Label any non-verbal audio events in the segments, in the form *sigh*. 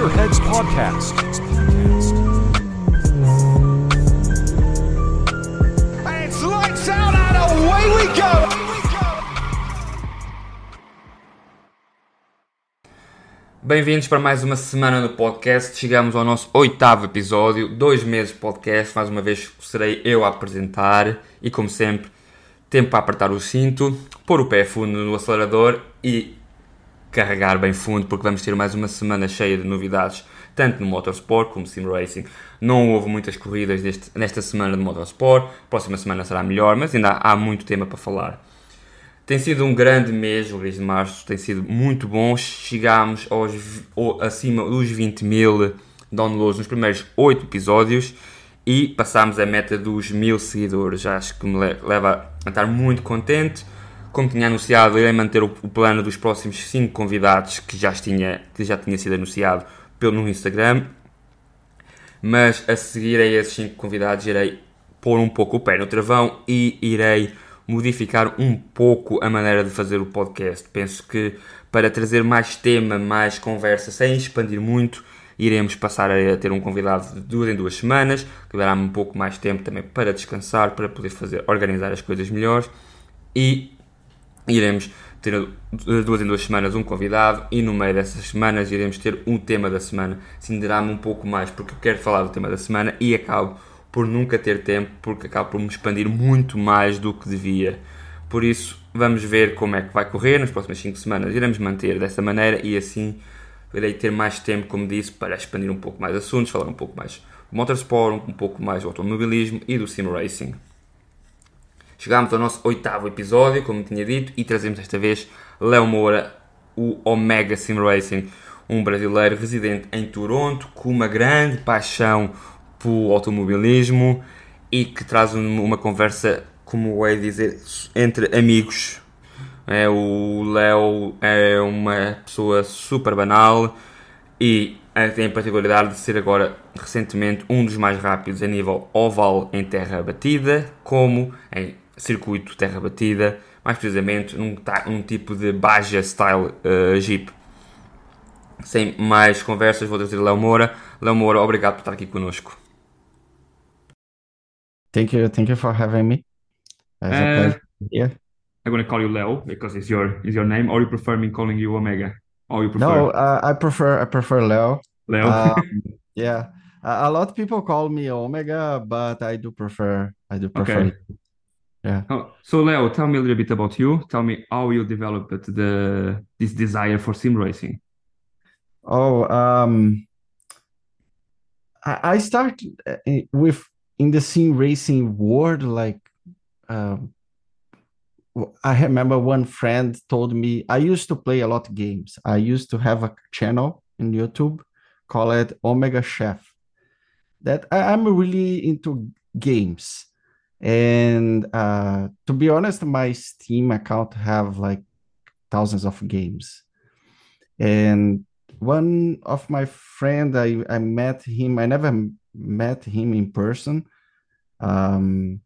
Gearheads Podcast. And it's lights out and away we go! Bem-vindos para mais uma semana no podcast. Chegamos ao nosso oitavo episódio, dois meses de podcast. Mais uma vez serei eu a apresentar e, como sempre, tempo para apertar o cinto, pôr o pé fundo no acelerador e carregar bem fundo, porque vamos ter mais uma semana cheia de novidades, tanto no Motorsport como Sim Racing. Não houve muitas corridas deste, nesta semana de Motorsport, próxima semana será melhor, mas ainda há muito tema para falar. Tem sido um grande mês, o mês de março tem sido muito bom. Chegámos aos, acima dos 20 mil downloads nos primeiros 8 episódios e passámos a meta dos mil seguidores. Acho que me leva a estar muito contente. Como tinha anunciado, irei manter o, plano dos próximos 5 convidados que já, tinha, que já tinha sido anunciado pelo no Instagram. Mas a seguir a esses 5 convidados irei pôr um pouco o pé no travão e irei modificar um pouco a maneira de fazer o podcast. Penso que para trazer mais tema, mais conversa, sem expandir muito, iremos passar a ter um convidado de duas em duas semanas, que dará-me um pouco mais tempo também para descansar, para poder fazer, organizar as coisas melhores e iremos ter duas em duas semanas um convidado e no meio dessas semanas iremos ter um tema da semana. Cinderá-me um pouco mais porque eu quero falar do tema da semana e acabo por nunca ter tempo, porque acabo por me expandir muito mais do que devia. Por isso, vamos ver como é que vai correr nas próximas 5 semanas. Iremos manter dessa maneira e assim irei ter mais tempo, como disse, para expandir um pouco mais assuntos, falar um pouco mais do motorsport, um pouco mais do automobilismo e do sim racing. Chegámos ao nosso oitavo episódio, como tinha dito, e trazemos desta vez Léo Moura, o Omega Sim Racing, um brasileiro residente em Toronto com uma grande paixão pelo automobilismo e que traz uma conversa, como é dizer, entre amigos. É, o Léo é uma pessoa super banal e tem a particularidade de ser agora recentemente um dos mais rápidos a nível oval em terra batida, como em circuito terra batida, mais precisamente num, num tipo de Baja Style uh, Jeep. Sem mais conversas, vou trazer Léo Moura. Léo Moura, obrigado por estar aqui conosco. Thank you, thank you for having me. It's a Uh, pleasure here. I'm gonna call you Leo because it's your it's your name, or you prefer me calling you Omega? Or you prefer No, uh, I prefer I prefer Leo. Leo? Um, *laughs* yeah, a, a lot of people call me Omega, but I do prefer I do prefer. Okay. Yeah. Oh, so Leo, tell me a little bit about you. Tell me how you developed the this desire for sim racing. Oh, um, I, I start uh, with in the sim racing world like um, I remember one friend told me I used to play a lot of games. I used to have a channel in YouTube called Omega Chef. That I, I'm really into games. And uh, to be honest, my Steam account have like thousands of games. And one of my friend, I, I met him. I never met him in person. Um,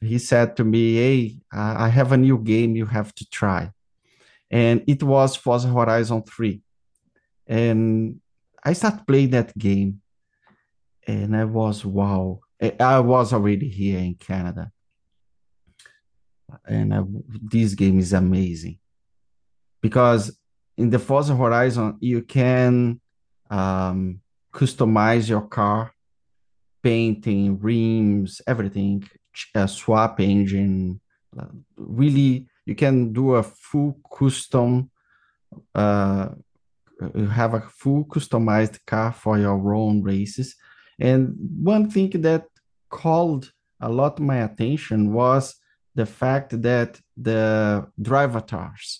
he said to me, "Hey, I have a new game you have to try," and it was Forza Horizon 3. And I started playing that game, and I was wow. I I was already here in Canada, and I, this game is amazing because in the Forza Horizon you can um, customize your car, painting, rims, everything, uh, swap engine. uh, Really, you can do a full custom. Uh, you have a full customized car for your own races. And one thing that called a lot my attention was the fact that the drivatars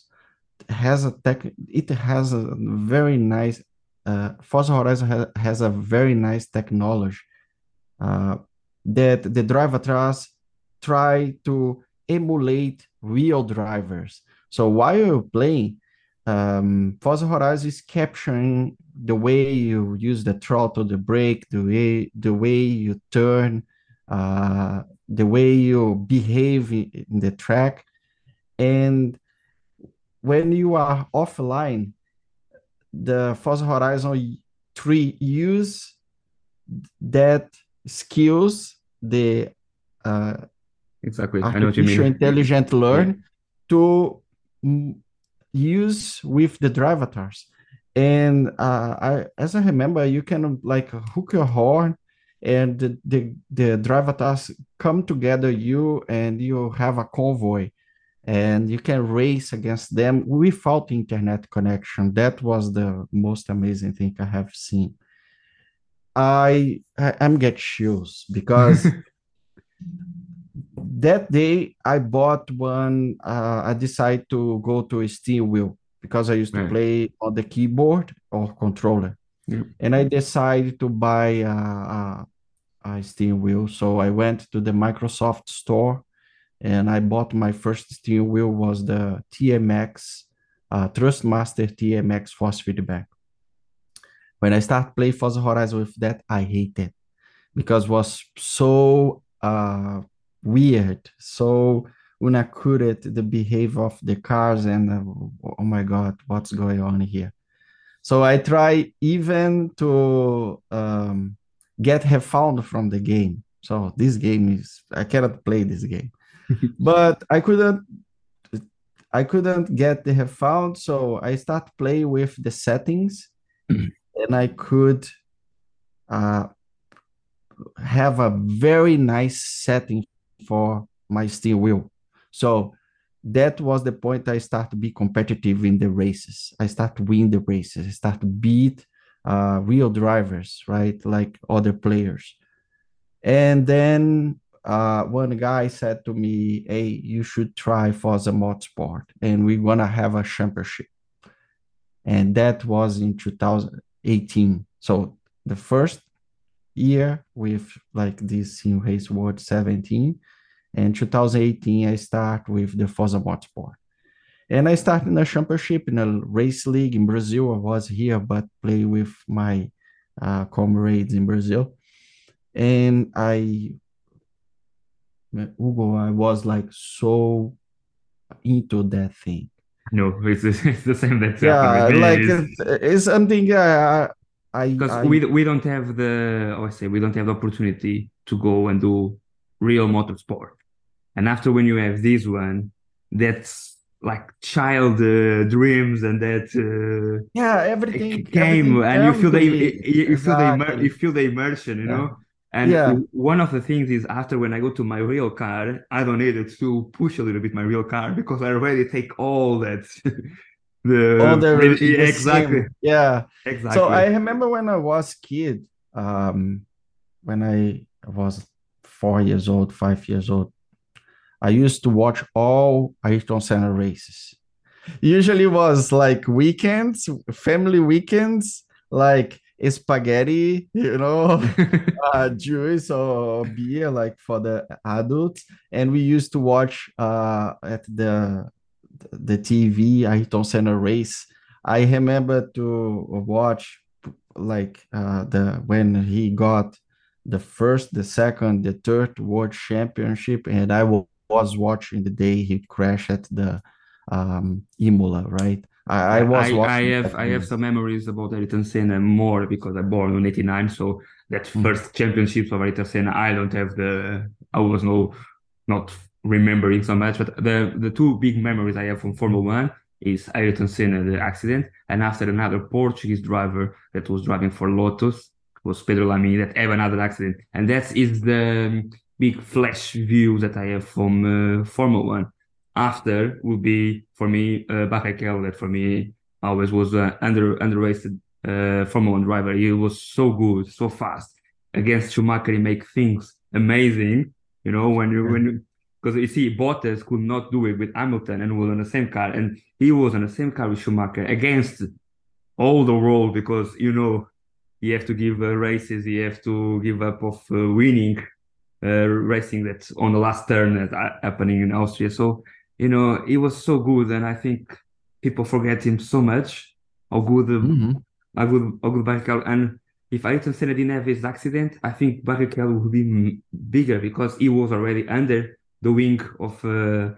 has a tech it has a very nice uh Forza Horizon has, has a very nice technology uh that the drivatars try to emulate real drivers. So while you're playing um Forza Horizon is capturing the way you use the throttle the brake the way the way you turn uh the way you behave in the track and when you are offline, the Forza Horizon three use that skills the uh, exactly. I know what you artificial mean. intelligent *laughs* learn to mm, use with the drive avatars. And uh, I, as I remember, you can like hook your horn, and the the, the drive avatars come together, you and you have a convoy, and you can race against them without internet connection. That was the most amazing thing I have seen. I I'm get chills because *laughs* that day I bought one. Uh, I decided to go to a steering wheel because I used to Right. play on the keyboard or controller, Yeah. and I decided to buy a, a, a steering wheel. So I went to the Microsoft store, and I bought my first steering wheel was the TMX uh, Trustmaster TMX Force Feedback. When I start playing Forza Horizon with that, I hate it because it was so uh, weird, so when I could the behavior of the cars, and uh, oh my god, what's going on here? So I try even to um, get her found from the game. So this game is I cannot play this game, *laughs* but I couldn't. I couldn't get the have found, so I start play with the settings, and I could uh, have a very nice setting for my steel wheel. So that was the point I start to be competitive in the races. I start to win the races. I start to beat uh, real drivers, right? Like other players. And then uh, one guy said to me, "Hey, you should try for Forza Motorsport, and we're gonna have a championship." And that was in 2018. So the first year with like this in Race World 17, and 2018 I start with the Forza Motorsport. And I started in a championship in a race league in Brazil. I was here, but play with my uh, comrades in Brazil. And I, Hugo, I was like so into that thing. No, it's, *laughs* it's the same that's Yeah, happening with me. like It's- it's, something uh, I, because I, we we don't have the how I say we don't have the opportunity to go and do real motorsport. And after when you have this one, that's like child uh, dreams and that uh, yeah, everything came everything and you feel the you, you feel the immer- you feel the immersion, you Yeah. know. And Yeah. one of the things is after when I go to my real car, I don't need it to push a little bit my real car because I already take all that *laughs* the, yeah, exactly same- yeah. exactly So I remember when I was kid, um, when I was four years old, five years old, I used to watch all Ayrton Senna races. Usually was like weekends, family weekends, like spaghetti, you know, *laughs* uh, juice or beer, like for the adults. And we used to watch uh, at the the TV Ayrton Senna race. I remember to watch like uh, the when he got the first, the second, the third world championship, and I was watching the day he crashed at the um, Imola, right? I, I was I, I have I have some memories about Ayrton Senna more because I born in '89, so that Mm. first championships of Ayrton Senna, I don't have the I was no not remembering so much, but the the two big memories I have from Formula One is Ayrton Senna the accident, and after another Portuguese driver that was driving for Lotus was Pedro Lamy that have another accident, and that is the big flash view that I have from uh, Formula One after would be for me uh, Barrichello that for me always was an under underrated uh, Formula One driver. He was so good, so fast against Schumacher. He make things amazing. You know when you when you because you see Bottas could not do it with Hamilton and was on the same car, and he was on the same car with Schumacher against all the world because you know you have to give uh, races, you have to give up of uh, winning uh, racing that's on the last turn that's happening in Austria. So you know, he was so good, and I think people forget him so much. How good, Mhm. how good, how good Barrichello. And if Ayrton Senna didn't have his accident, I think Barrichello would be bigger because he was already under the wing of uh,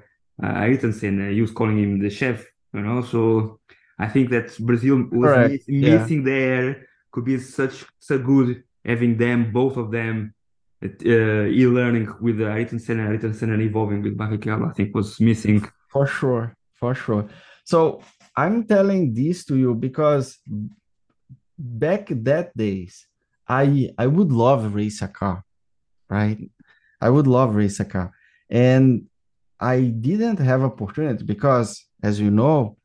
uh, Ayrton Senna. He was calling him the chef, you know. So I think that Brazil was miss- yeah. missing there could be such so good having them, both of them, uh, e-learning with uh, Ayrton Senna, Ayrton Senna evolving with Barrichello, I think was missing. For sure, for sure. So I'm telling this to you because back that days, I I would love race a car, right? I would love race a car, and I didn't have opportunity because, as you know,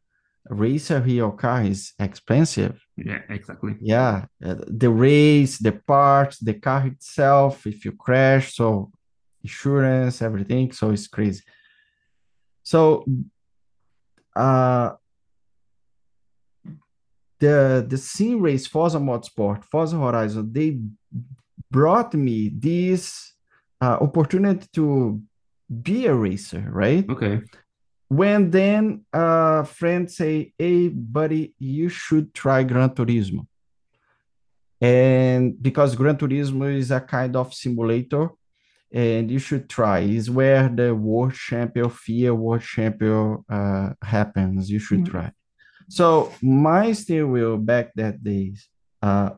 race a real car is expensive. Yeah, exactly. Yeah, uh, the race, the parts, the car itself. If you crash, so insurance, everything. So it's crazy. So, uh, the the sim race Forza Motorsport, Forza Horizon, they brought me this uh, opportunity to be a racer, right? Okay. When then a friend say, "Hey, buddy, you should try Gran Turismo," and because Gran Turismo is a kind of simulator, and you should try. Is where the world champion, FIA world champion uh, happens. You should Mhm. try. So my steering wheel back that days uh,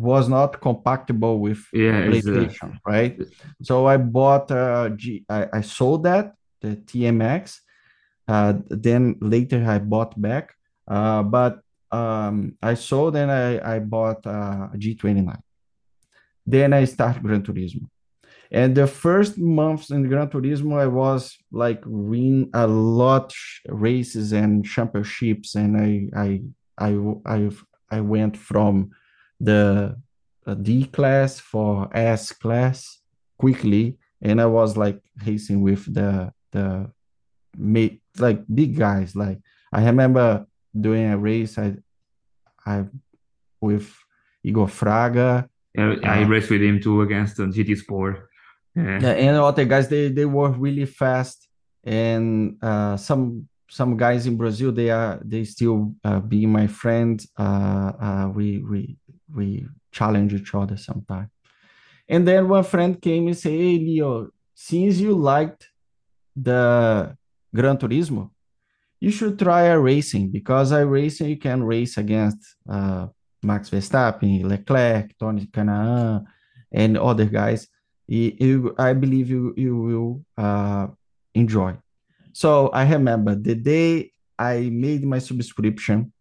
was not compatible with Yeah, uh, PlayStation, right? So I bought a G. I, I sold that the TMX. Uh, then later I bought back, uh, but um, I sold and I I bought uh, a G29. Then I start Gran Turismo. And the first months in Gran Turismo, I was like win a lot races and championships, and I I I I I went from the uh, D class for S class quickly, and I was like racing with the the mate like big guys. Like I remember doing a race I I with Igor Fraga. Yeah, I Uh, raced with him too against the GT Sport. Yeah. Yeah, and other guys they they were really fast, and uh, some some guys in Brazil they are they still uh, be my friends. Uh, uh, we we we challenge each other sometimes. And then one friend came and say, "Hey Leo, since you liked the Gran Turismo, you should try a racing because I racing you can race against uh, Max Verstappen, Leclerc, Tony Canaan, and other guys. You, you- I believe you you will uh, enjoy. So I remember the day I made my subscription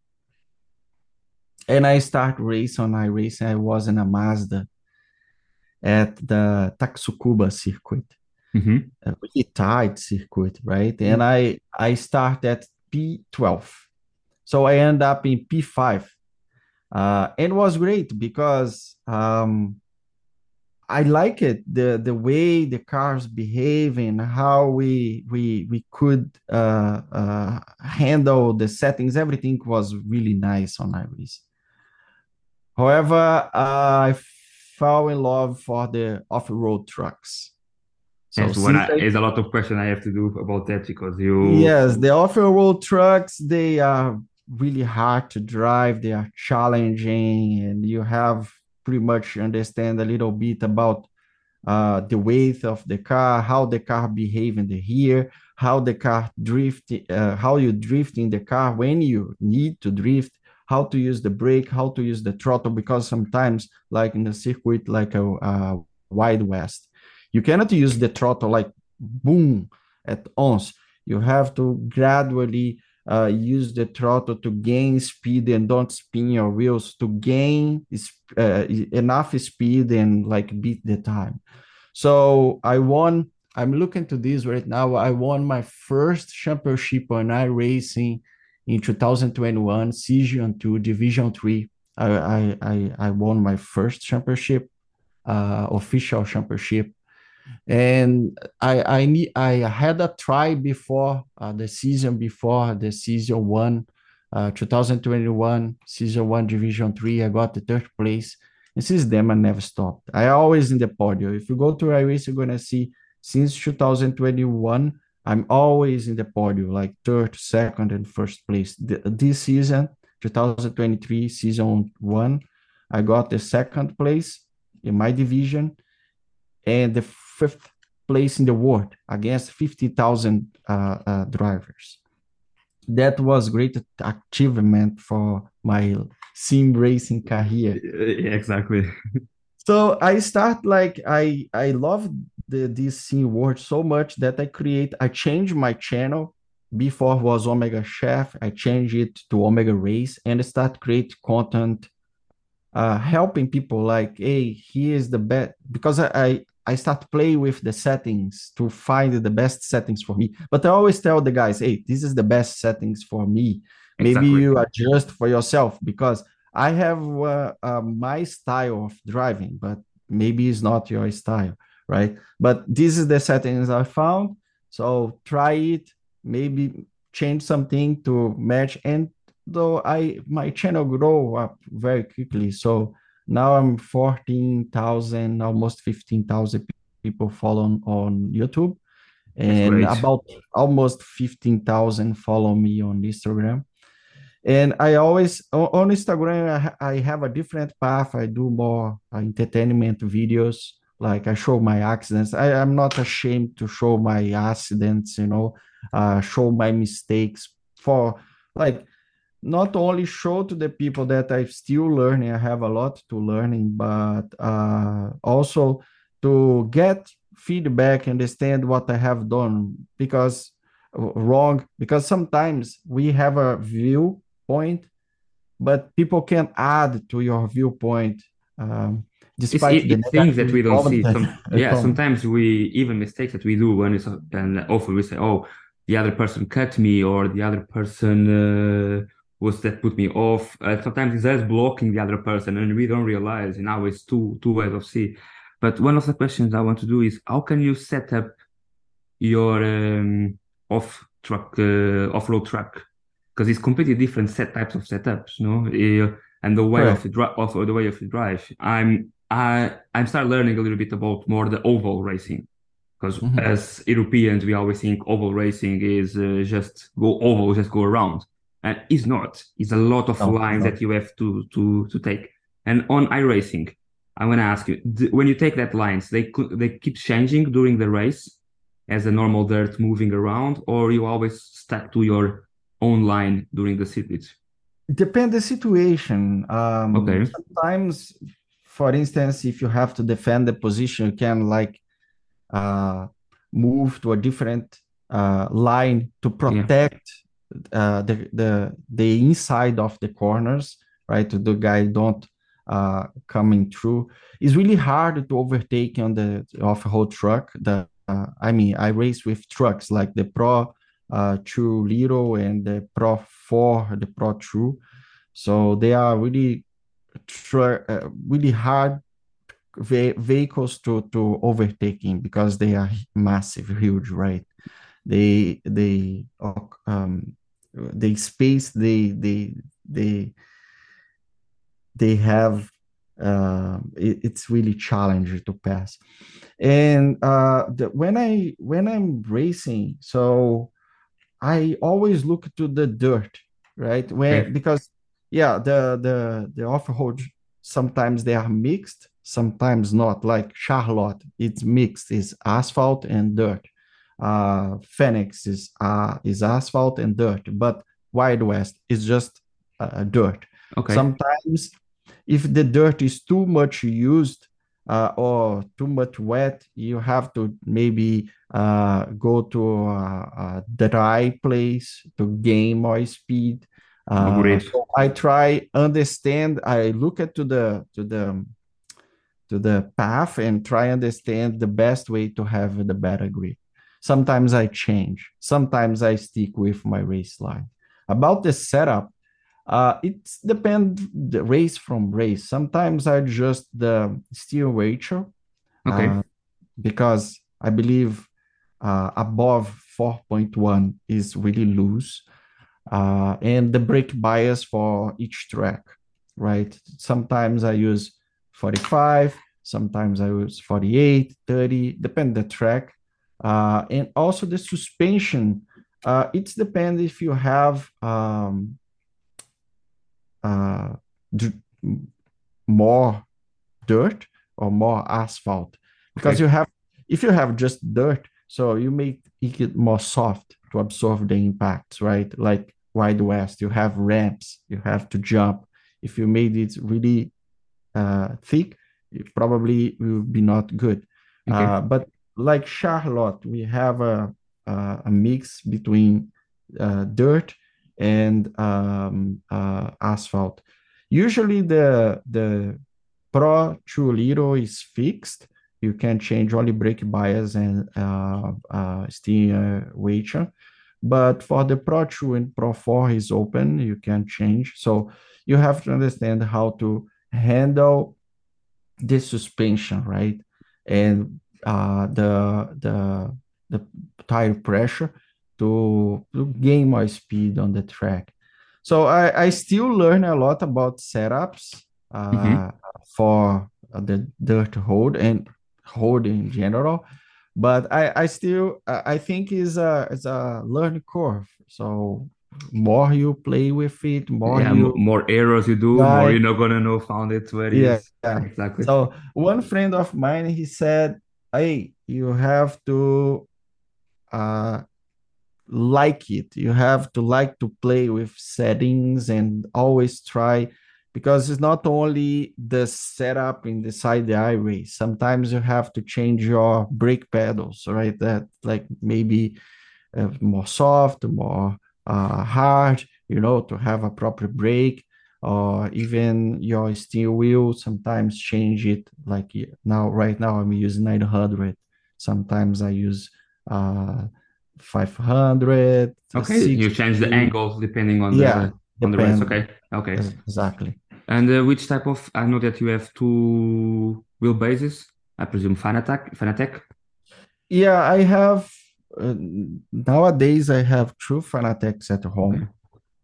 and I start race on iRacing. I was in a Mazda at the Taxucuba circuit Mhm. a really tight circuit, right? And I I start at P12. So I end up in P5. Uh, and it was great because um, I like it the the way the cars behave and how we we we could uh, uh, handle the settings. Everything was really nice on Iris. However, I fell in love for the off-road trucks. So Yes, what I, a lot of question I have to do about that because you Yes, the off-road trucks, they are really hard to drive. They are challenging, and you have pretty much understand a little bit about uh, the weight of the car, how the car behave in the rear, how the car drift, uh, how you drift in the car when you need to drift, how to use the brake, how to use the throttle, because sometimes, like in the circuit, like a, uh Wide West, you cannot use the throttle like boom at once. You have to gradually uh, use the throttle to gain speed and don't spin your wheels to gain uh, enough speed and like beat the time. So I won. I'm looking to this right now. I won my first championship on iRacing in 2021, Season 2, Division 3. I, I, I, won my first championship, uh, official championship and I I need I had a try before uh, the season before the season one, uh, 2021 season one division three. I got the third place, and since then I never stopped. I always in the podium. If you go to iRace, you're gonna see since 2021 I'm always in the podium, like third, second, and first place. The, this season, 2023 season one, I got the second place in my division and the fifth place in the world against 50,000 uh, uh, drivers. That was great achievement for my sim racing career. *laughs* Exactly. So I start like I I love the this sim world so much that I create I change my channel. Before was Omega Chef, I change it to Omega Race and start create content uh helping people like hey here's the best because I, I I start play with the settings to find the best settings for me. But I always tell the guys, hey, this is the best settings for me. Maybe Exactly. you adjust for yourself because I have uh, uh, my style of driving, but maybe it's not your style, right? But this is the settings I found. So try it, maybe change something to match. And though I my channel grow up very quickly, so now I'm 14,000, almost 15,000 people follow on YouTube, and about almost 15,000 follow me on Instagram. And I always on Instagram, I, have a different path. I do more uh, entertainment videos. Like I show my accidents. I am not ashamed to show my accidents, you know, uh, show my mistakes for like not only show to the people that I'm still learning, I have a lot to learning, but uh, also to get feedback, understand what I have done because uh, wrong. Because sometimes we have a viewpoint, but people can add to your viewpoint. Um, It's, despite it, the things that we don't see. Some, yeah, *laughs* sometimes we even mistakes that we do when it's and often we say, "Oh, the other person cut me," or the other person uh, was that put me off. Uh, sometimes it's us blocking the other person, and we don't realize. And now it's two two ways of see. But one of the questions I want to do is, how can you set up your um, off truck uh, off-road truck? Because it's completely different set types of setups, no? Uh, and the way of Correct. the dri- of the way of the drive. I'm I I'm start learning a little bit about more the oval racing because Mhm. as Europeans we always think oval racing is uh, just go oval, just go around, and it's not. It's a lot of No, lines no. that you have to to to take. And on iRacing, I want to ask you: d- when you take that lines, they they keep changing during the race as a normal dirt moving around, or you always stuck to your own line during the circuit? Depend the situation. Um, Okay. sometimes, for instance, if you have to defend the position, you can like uh, move to a different uh, line to protect uh, the, the the inside of the corners, right? The guy don't uh, coming through. It's really hard to overtake on the off-road truck. The uh, I mean, I race with trucks like the Pro uh, True Little and the Pro 4, the Pro True. So they are really uh, really hard ve- vehicles to to overtaking because they are massive, huge, right? They they um they space they they they they have uh, it, it's really challenging to pass and uh the, when i when i'm racing so i always look to the dirt right when Okay. because yeah the the the off-road sometimes they are mixed sometimes not like charlotte it's mixed is asphalt and dirt uh phoenix is uh is asphalt and dirt but wild west is just uh, dirt Okay. sometimes if the dirt is too much used uh, or too much wet you have to maybe uh, go to a, a dry place to gain more speed. Uh, so i try understand i look at to the to the to the path and try understand the best way to have the better grip. Sometimes i change. Sometimes i stick with my race line about the setup uh, it depends the race from race. Sometimes I adjust the steer ratio Okay. uh, because I believe uh, above 4.1 is really loose, uh, and the brake bias for each track, right? Sometimes I use 45, sometimes I use 48, 30, depend the track, uh, and also the suspension. Uh, it's depend if you have um, uh, d- more dirt or more asphalt because Okay. you have if you have just dirt so you make it more soft to absorb the impacts right like wide west you have ramps you have to jump If you made it really uh, thick, it probably will be not good. Okay. Uh, but like Charlotte, we have a a, a mix between uh, dirt and um, uh, asphalt. Usually, the the Pro Little is fixed. You can change only brake bias and uh, uh, steering weight. But for the Pro True and Pro 4 is open, you can change. So you have to understand how to handle the suspension, right? And uh, the the the tire pressure to, to gain more speed on the track. So I, I still learn a lot about setups uh, Mhm. for the dirt road and road in general, but I, I still I think is a is a learning curve. So more you play with it, more yeah, you more errors you do, more you're not gonna know found it where it Yeah, is. yeah. Exactly. So one friend of mine, he said, "Hey, you have to uh like it. You have to like to play with settings and always try because it's not only the setup inside the highway. Sometimes you have to change your brake pedals, right? That like maybe uh, more soft, more uh, hard, you know, to have a proper brake, or even your steering wheel. Sometimes change it. Like now, right now, I'm using 900. Sometimes I use uh, 500. okay, you change the 650. angle depending on Yeah, the on the race. Okay, okay. Exactly. And uh, which type of? I know that you have two wheelbases. I presume Fanatec. Fanatec. Yeah, I have uh, nowadays I have two Fanatecs at home. Okay.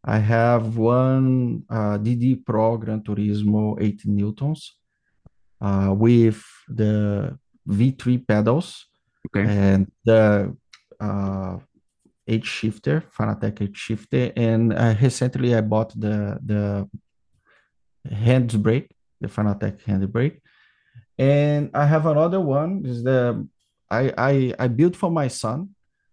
I have one uh, DD Pro Gran Turismo 8 newtons uh, with the V3 pedals Okay. and the uh, H shifter, Fanatec H shifter, and uh, recently I bought the the hand brake, the Fanatec hand brake, and I have another one. Is the I I I built for my son.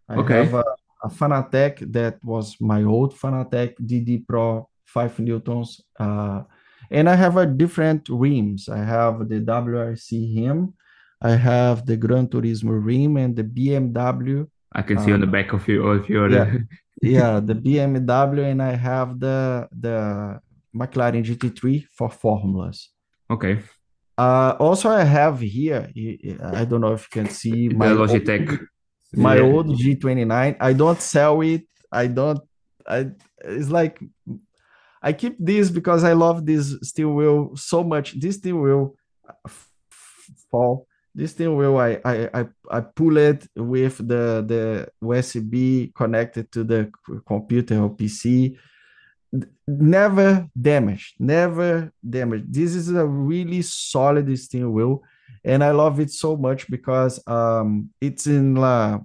I Okay. have a, a Fanatec that was my old Fanatec DD Pro five newtons, uh, and I have a different rims. I have the WRC rim, I have the Gran Turismo rim, and the BMW. I can see on the back of your of your. Yeah, *laughs* yeah, the BMW, and I have the the McLaren GT3 for formulas. okay. Uh, also, I have here. I don't know if you can see The my old- Logitech. my Yeah. old G29. I don't sell it. I don't. I. It's like I keep this because I love this steel wheel so much. This steel wheel f- fall. This thing wheel, I, I I I pull it with the the USB connected to the computer or PC. Never damaged. Never damaged. This is a really solid steel wheel, and I love it so much because um it's in la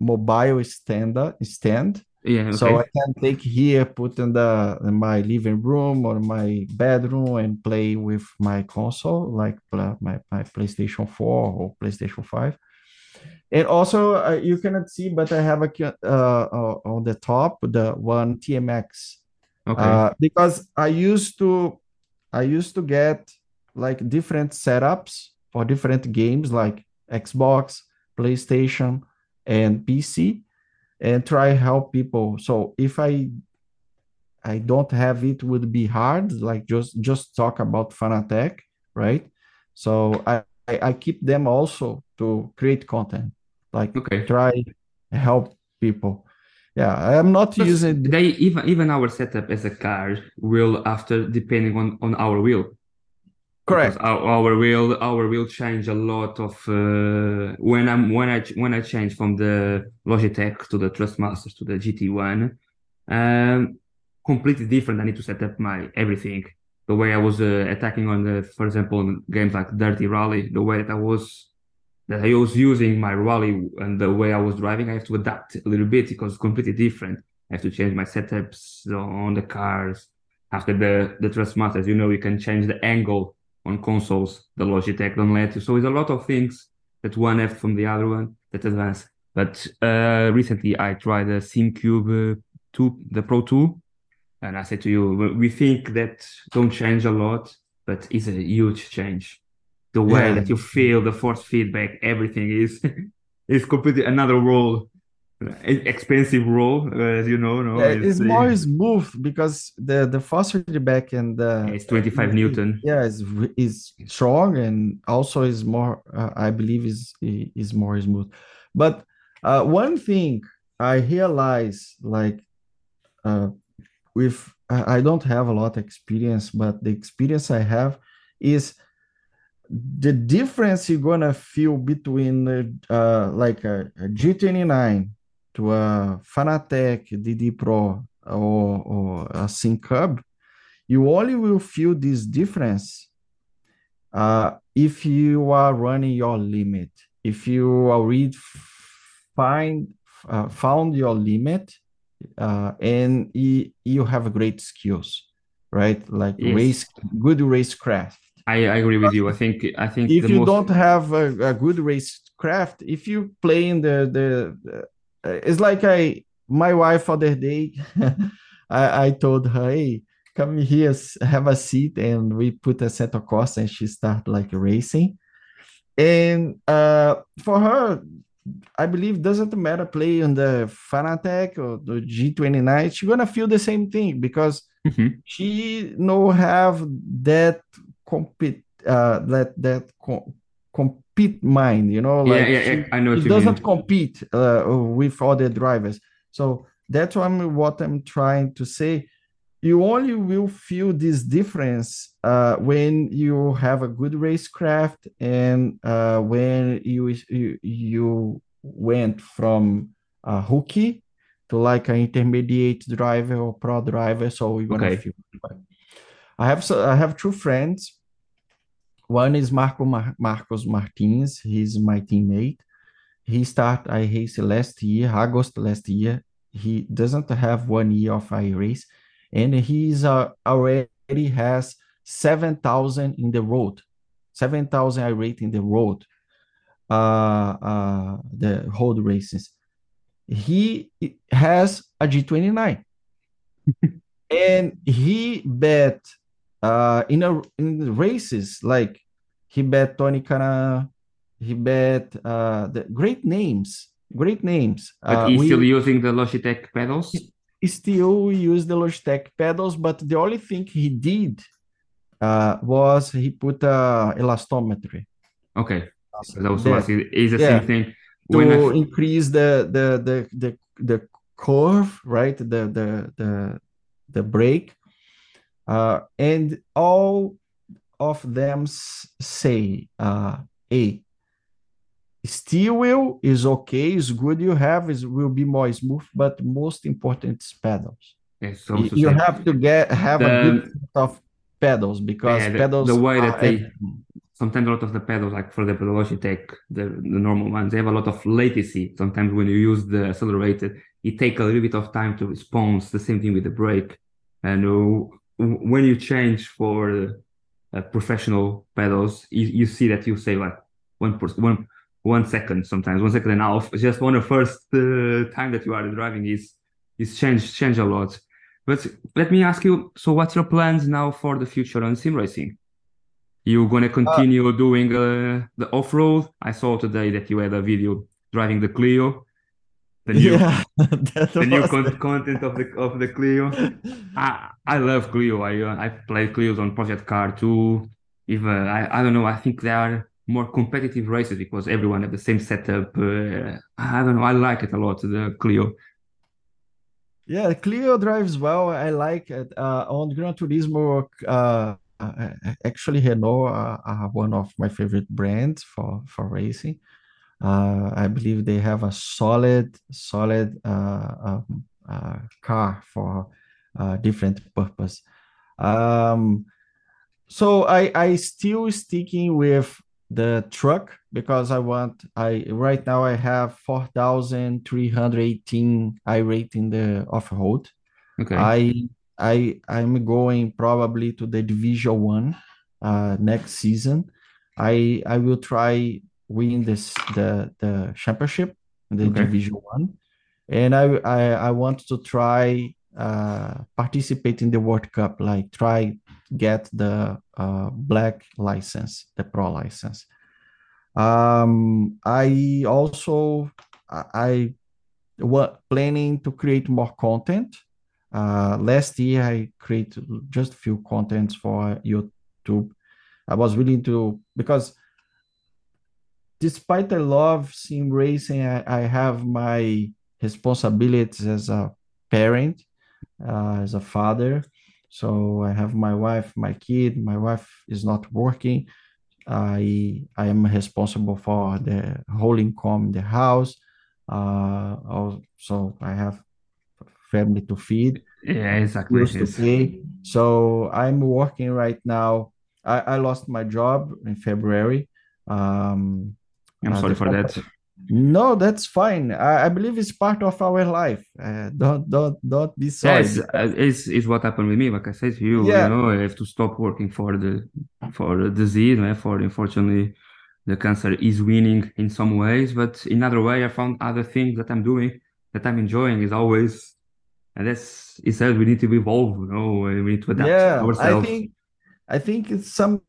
mobile stand stand. Yeah. So I can take here, put in the in my living room or my bedroom and play with my console, like my, my PlayStation 4 or PlayStation 5. And also, uh, you cannot see, but I have a uh, uh, on the top the one TMX Okay. uh, because I used to I used to get like different setups for different games like Xbox, PlayStation, and PC, and try help people. So if I I don't have it would be hard, like just just talk about Fanatec, right? So I I, keep them also to create content, like Okay. try help people. Yeah, I'm not Because using they even even our setup as a car will after depending on on our wheel. Correct. our, our wheel our wheel change a lot of uh, when I'm when I when I change from the Logitech to the Trustmaster to the GT1, um, completely different. I need to set up my everything. The way I was uh, attacking on the, for example, games like Dirty Rally, the way that I was that I was using my rally and the way I was driving, I have to adapt a little bit because it's completely different. I have to change my setups on the cars. After the the Trustmasters, you know, you can change the angle on consoles. The Logitech don't let you. So it's a lot of things that one have from the other one that advance. But uh, recently I tried the SimCube uh, 2, the Pro 2, And I said to you, we think that don't change a lot, but it's a huge change. The way Yeah. that you feel, the force feedback, everything is *laughs* is completely another role, E- expensive role, as you know. No, Yeah, it's uh, more smooth because the the force feedback and the it's 25 Newton. yeah is is strong and also is more uh, I believe is is more smooth. But uh, one thing I realize like uh, with I don't have a lot of experience, but the experience I have is the difference you're gonna feel between uh, like a, a G29 to a Fanatec DD Pro or, or a Sync Hub, you only will feel this difference uh, if you are running your limit. If you already find uh, found your limit uh, and you, you have great skills, right? Like Yes. race, good racecraft I, I agree with you. I think I think if you most don't have a, a good racecraft, if you play in the the, the it's like I my wife other day, *laughs* I, I told her, hey, come here, have a seat, and we put a set of course, and she start like racing. And uh, for her, I believe doesn't matter play on the Fanatec or the G29, she's gonna feel the same thing because Mhm. she no have that compete uh that that co- compete mind you know Yeah, like yeah, she, yeah, I know you doesn't mean. compete uh, with other drivers so that's what I'm, what I'm trying to say you only will feel this difference uh, when you have a good racecraft and uh, when you, you you went from a rookie to like an intermediate driver or pro driver so you're gonna Okay. feel I have so I have two friends. One is Marco Mar- Marcos Martins. He's my teammate. He started I race last year, August last year. He doesn't have one year of I race, and he's uh, already has seven thousand in the road, seven thousand I rate in the road, uh, uh, the road races. He has a G29 *laughs* and he bet uh in a in races like he bet Tony Kana, he bet uh the great names, great names. But Uh, he's we still using the Logitech pedals. He still use the Logitech pedals, but the only thing he did uh was he put a elastometry Okay. That was That- was is the yeah. same thing. to I, increase the the the the the curve, right? The the the the brake, uh, and all of them say, uh, "Hey, steel wheel is okay, is good. You have is will be more smooth, but most important is pedals. yes, You, you have to get have a good set of pedals because Yeah, the- pedals the way that they- sometimes a lot of the pedals, like for the Logitech, the, the normal ones, they have a lot of latency. Sometimes when you use the accelerated, it takes a little bit of time to respond. The same thing with the brake. And uh, when you change for uh, professional pedals, you, you see that you say like one per, one one second, sometimes one second and a half. Just one of the first uh, time that you are driving is is changed change a lot. But let me ask you, so what's your plans now for the future on sim racing? You gonna continue doing uh, the off-road? I saw today that you had a video driving the Clio, the new Yeah, *laughs* the new con- content of the of the Clio. I I love Clio. I uh, I played Clios on Project Car too. Even I I don't know. I think they are more competitive races because everyone have the same setup. Uh, I don't know. I like it a lot. The Clio. Yeah, Clio drives well. I like it. Uh, on Gran Turismo, uh, uh, actually, Renault uh, are one of my favorite brands for for racing. Uh, I believe they have a solid, solid uh, um, uh, car for uh, different purpose. Um, so I I still sticking with the truck because I want I right now I have 4,318 I rate in the off-road. Okay. I I I'm going probably to the division one uh next season. I I will try win this the the championship the Okay. division one and I I I want to try uh, participate in the World Cup, like try get the uh, black license, the pro license. Um, I also I was planning to create more content. Uh, last year I created just a few contents for YouTube. I was willing to because despite I love sim racing, I, I have my responsibilities as a parent, uh, as a father. So I have my wife, my kid. My wife is not working. I I am responsible for the whole income in the house. Uh, also I have family to feed. Yeah, exactly. To pay. So I'm working right now. I, I lost my job in February. Um, I'm sorry for that. No, that's fine. I, I, believe it's part of our life. Uh, don't don't don't be sorry. Yes, uh, it's, it's what happened with me. Like I said to you, yeah. you know, I have to stop working for the for the disease. Right? For unfortunately, the cancer is winning in some ways, but in other way, I found other things that I'm doing that I'm enjoying. Is always, and that's it says we need to evolve. You know, we need to adapt yeah, ourselves. I think I think it's some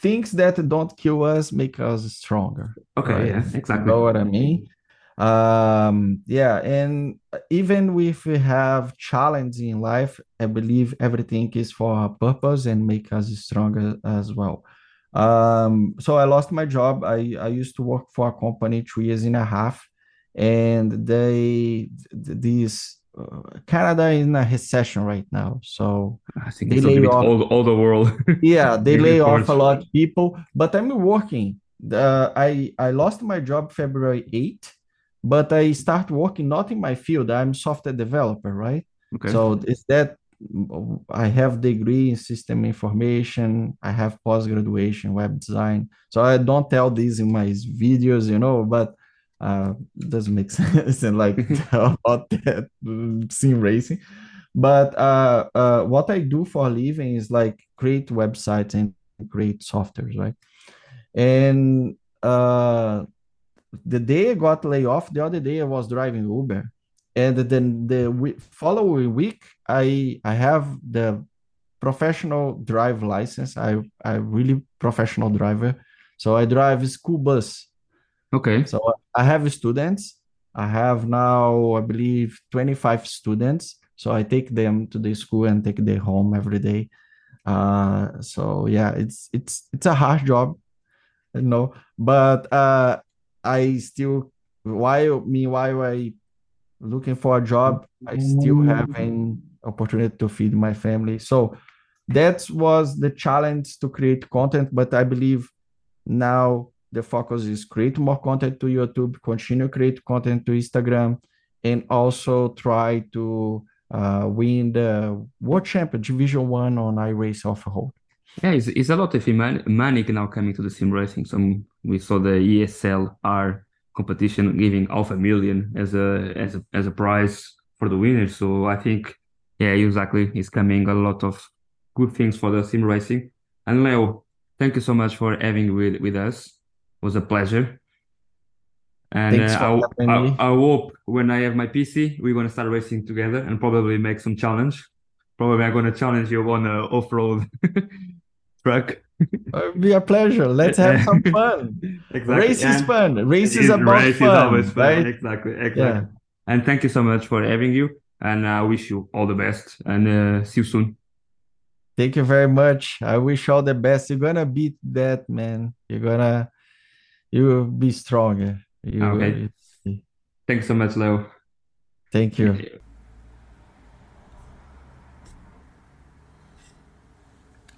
things that don't kill us make us stronger. Okay, right? yeah, exactly. You know what I mean? Um, yeah, and even if we have challenge in life, I believe everything is for a purpose and make us stronger as well. Um, so I lost my job. I, I used to work for a company two years and a half, and they these Canada is in a recession right now, so I think they lay off all, all the world. *laughs* yeah, they lay off a lot of people. But I'm working. Uh, I I lost my job February 8, but I start working not in my field. I'm software developer, right? Okay. So is that I have degree in system information. I have post graduation web design. So I don't tell this in my videos, you know, but uh, doesn't make *laughs* sense and like *laughs* *laughs* about that sim racing. But uh, uh, what I do for a living is like create websites and create softwares, right? And uh, the day I got laid off, the other day I was driving Uber, and then the following week I I have the professional drive license. I I really professional driver, so I drive school bus Okay. So I have students. I have now, I believe, 25 students. So I take them to the school and take them home every day. Uh, so yeah, it's it's it's a hard job, you know. But uh, I still while meanwhile I looking for a job, I still have an opportunity to feed my family. So that was the challenge to create content. But I believe now the focus is create more content to YouTube, continue create content to Instagram, and also try to uh, win the World Champion Division One on iRace off-road. Yeah, it's, it's a lot of money now coming to the sim racing. So we saw the ESLR competition giving half a million as a as a as a prize for the winners. So I think yeah, exactly, it's coming a lot of good things for the sim racing. And Leo, thank you so much for having with with us was a pleasure. And uh, I, I, I, hope when I have my PC, we're gonna start racing together and probably make some challenge. Probably I'm gonna challenge you on a off-road *laughs* truck. It'll be a pleasure. Let's have some *laughs* fun. exactly. Race is fun. Race is, is about race fun. Is always fun. Right? Exactly. Exactly. Yeah. And thank you so much for having you. And I wish you all the best. And uh, see you soon. Thank you very much. I wish all the best. You're gonna beat that, man. You're gonna you will be stronger. You okay. Will... Thanks so much, Leo. Thank you.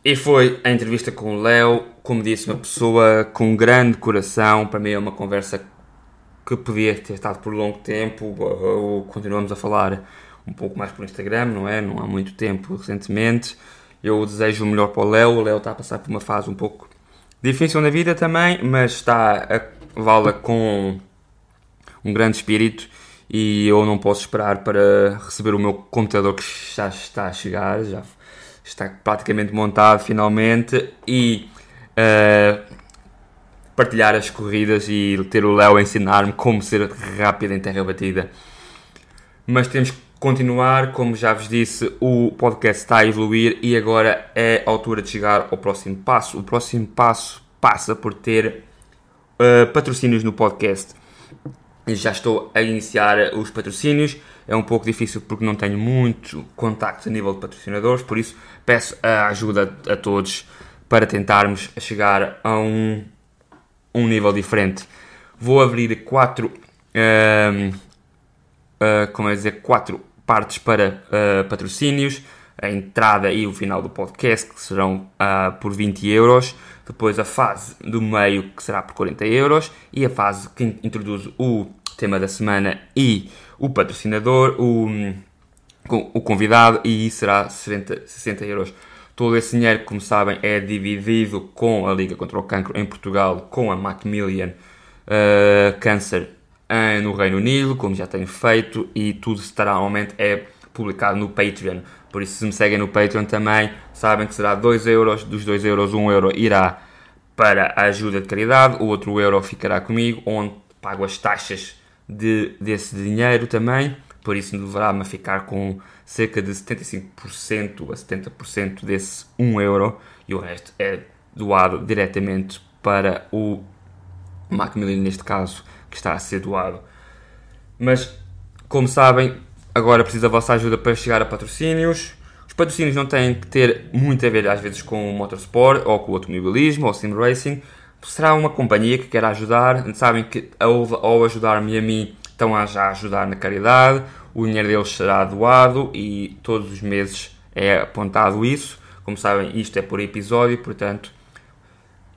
E foi a entrevista com o Léo, como disse, uma pessoa com um grande coração. Para mim é uma conversa que podia ter estado por longo tempo. Continuamos a falar um pouco mais por Instagram, não é? Não há muito tempo recentemente. Eu desejo o melhor para o Léo. O Léo está a passar por uma fase um pouco Difícil na vida também, mas está a vala com um grande espírito e eu não posso esperar para receber o meu computador que já está a chegar, já está praticamente montado finalmente e uh, partilhar as corridas e ter o Léo ensinar-me como ser rápido em terra batida. Mas temos que continuar. Como já vos disse, o podcast está a evoluir e agora é a altura de chegar ao próximo passo. O próximo passo passa por ter uh, patrocínios no podcast. Já estou a iniciar os patrocínios. É um pouco difícil porque não tenho muito contacto a nível de patrocinadores, por isso peço a ajuda a todos para tentarmos chegar a um, um nível diferente. Vou abrir quatro, uh, uh, como é dizer, quatro partes para uh, patrocínios, a entrada e o final do podcast, que serão uh, por 20 euros, depois a fase do meio, que será por 40 euros, e a fase que introduz o tema da semana e o patrocinador, o, o convidado, e será 60, 60 euros. Todo esse dinheiro, como sabem, é dividido com a Liga contra o Cancro em Portugal, com a Macmillan uh, Cancer uh, no Reino Unido, como já tenho feito, e tudo estará normalmente é publicado no Patreon. Por isso, se me seguem no Patreon também, sabem que será 2 euros, dos 2 euros, 1 um euro irá para a ajuda de caridade, o outro euro ficará comigo, onde pago as taxas de, desse dinheiro também, por isso deverá-me ficar com cerca de 75% a 70% desse 1 euro e o resto é doado diretamente para o Macmillan neste caso, que está a ser doado. Mas, como sabem, agora preciso da vossa ajuda para chegar a patrocínios. Os patrocínios não têm que ter muito a ver, às vezes, com o motorsport, ou com o automobilismo, ou sim racing. Será uma companhia que quer ajudar. Sabem que, ao, ao ajudar-me a mim, estão a já ajudar na caridade. O dinheiro deles será doado e todos os meses é apontado isso. Como sabem, isto é por episódio, portanto,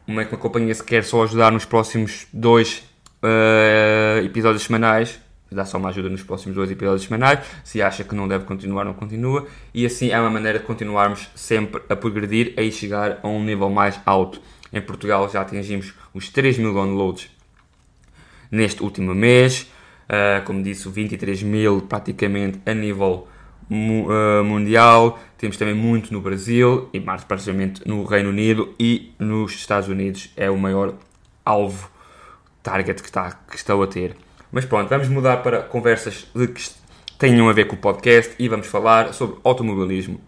uma, uma companhia se quer só ajudar nos próximos dois uh, episódios semanais, dá só uma ajuda nos próximos dois episódios semanais. Se acha que não deve continuar, não continua. E assim é uma maneira de continuarmos sempre a progredir e chegar a um nível mais alto. Em Portugal já atingimos os 3 mil downloads neste último mês. Uh, como disse, 23 mil praticamente a nível mu uh, mundial. Temos também muito no Brasil e mais precisamente no Reino Unido e nos Estados Unidos é o maior alvo target que, está, que estou a ter. Mas pronto, vamos mudar para conversas que tenham a ver com o podcast e vamos falar sobre automobilismo.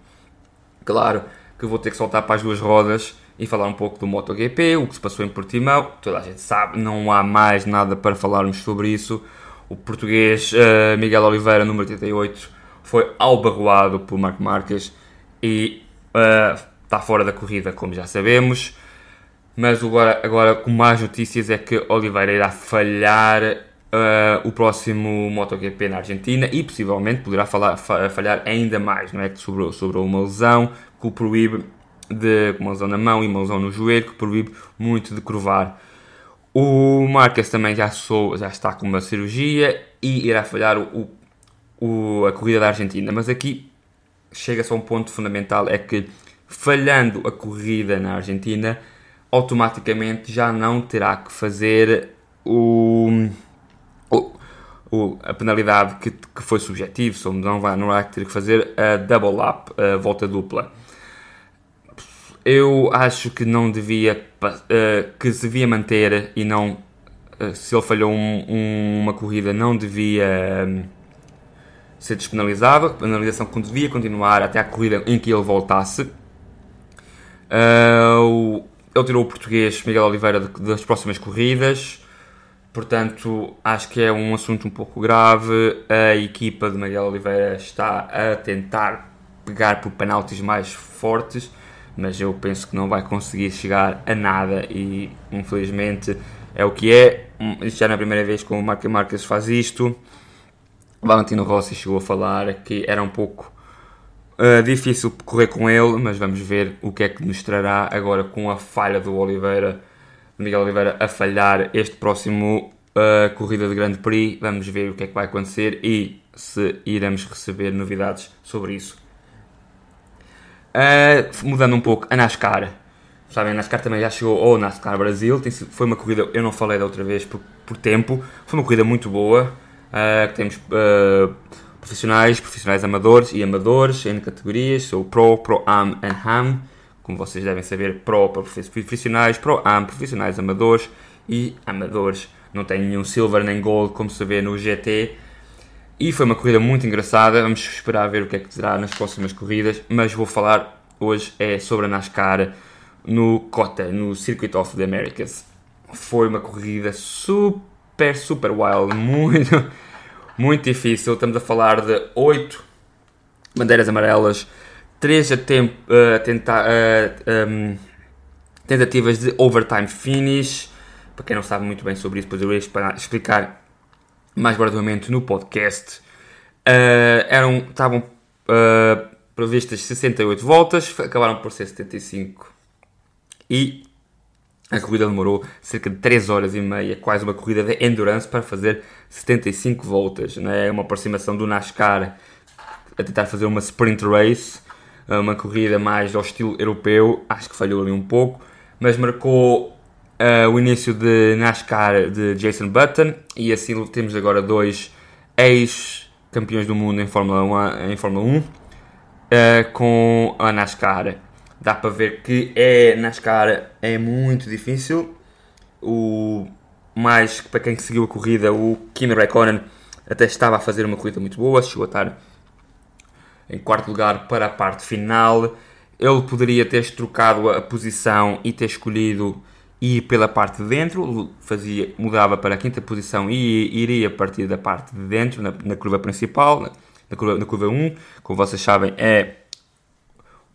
Claro que vou ter que soltar para as duas rodas e falar um pouco do MotoGP, o que se passou em Portimão. Toda a gente sabe, não há mais nada para falarmos sobre isso. O português uh, Miguel Oliveira, número 88, foi albarroado por Marco Marques e uh, está fora da corrida, como já sabemos. Mas agora, agora com mais notícias é que Oliveira irá falhar uh, o próximo MotoGP na Argentina e possivelmente poderá falar, falhar ainda mais, não é? Que sobrou, sobrou uma lesão que o proíbe de uma lesão na mão e uma lesão no joelho que proíbe muito de curvar. O Marques também já, sou, já está com uma cirurgia e irá falhar o, o, a corrida da Argentina. Mas aqui chega-se a um ponto fundamental: é que falhando a corrida na Argentina automaticamente já não terá que fazer o, o, o a penalidade que, que foi subjetivo, só não vai, não vai ter que fazer a double up, a volta dupla. Eu acho que não devia, uh, que se devia manter e não, uh, se ele falhou um, um, uma corrida, não devia um, ser despenalizado. A penalização devia continuar até a corrida em que ele voltasse. Uh, ele tirou o português Miguel Oliveira das próximas corridas, portanto acho que é um assunto um pouco grave. A equipa de Miguel Oliveira está a tentar pegar por penaltis mais fortes, mas eu penso que não vai conseguir chegar a nada e infelizmente é o que é. Já é a primeira vez que o Marco Marques faz isto. Valentino Rossi chegou a falar que era um pouco Uh, difícil correr com ele, mas vamos ver o que é que nos trará agora com a falha do Oliveira, Miguel Oliveira, a falhar este próximo uh, corrida de Grande Prix. Vamos ver o que é que vai acontecer e se iremos receber novidades sobre isso. Uh, mudando um pouco, a NASCAR. Sabem, a NASCAR também já chegou ao NASCAR Brasil. Foi uma corrida, eu não falei da outra vez por, por tempo, foi uma corrida muito boa. temos profissionais, profissionais amadores e amadores em categorias, sou Pro, Pro-Am e Ham, como vocês devem saber, Pro para profissionais, Pro-Am, profissionais amadores e amadores. Não tenho nenhum Silver nem Gold como se vê no GT. E foi uma corrida muito engraçada. Vamos esperar ver o que é que terá nas próximas corridas. Mas vou falar hoje é sobre a NASCAR no COTA, no Circuit of the Americas. Foi uma corrida super, super wild, *laughs* muito, muito difícil. Estamos a falar de 8 bandeiras amarelas, 3 a tempo, uh, tenta, uh, um, tentativas de overtime finish. Para quem não sabe muito bem sobre isso, depois eu irei explicar mais brevemente no podcast. Uh, eram, estavam previstas 68 voltas, acabaram por ser 75. E a corrida demorou cerca de 3 horas e meia, quase uma corrida de endurance para fazer 75 voltas. É uma aproximação do NASCAR a tentar fazer uma sprint race, uma corrida mais ao estilo europeu. Acho que falhou ali um pouco, mas marcou uh, o início de NASCAR de Jason Button e assim temos agora dois ex-campeões do mundo em Fórmula 1. Em Fórmula 1 uh, com a NASCAR dá para ver que é NASCAR é muito difícil. O mais para quem seguiu a corrida, o Kimi Raikkonen até estava a fazer uma corrida muito boa, chegou a estar em quarto lugar para a parte final. Ele poderia ter trocado a posição e ter escolhido ir pela parte de dentro, fazia, mudava para a quinta posição e iria partir da parte de dentro, na, na curva principal, na, curva, na curva 1. Como vocês sabem, é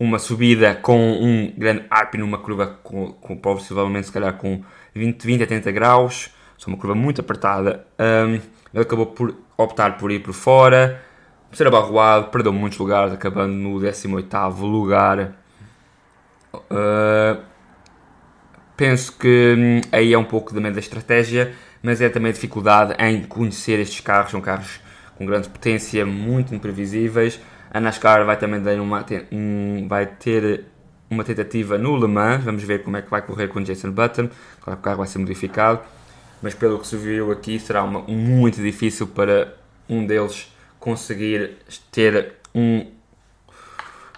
uma subida com um grande ARP numa curva com, com possivelmente se calhar com 20, 20 a 30 graus, só uma curva muito apertada. Um, ele acabou por optar por ir por fora, ser abarroado, perdeu muitos lugares, acabando no 18º lugar. Uh, penso que hum, aí é um pouco também da estratégia, mas é também a dificuldade em conhecer estes carros, são carros com grande potência, muito imprevisíveis a NASCAR vai também ter uma, um, vai ter uma tentativa no Le Mans. Vamos ver como é que vai correr com Jason Button. Claro que o carro vai ser modificado. Mas pelo que se viu aqui, será uma, muito difícil para um deles conseguir ter um,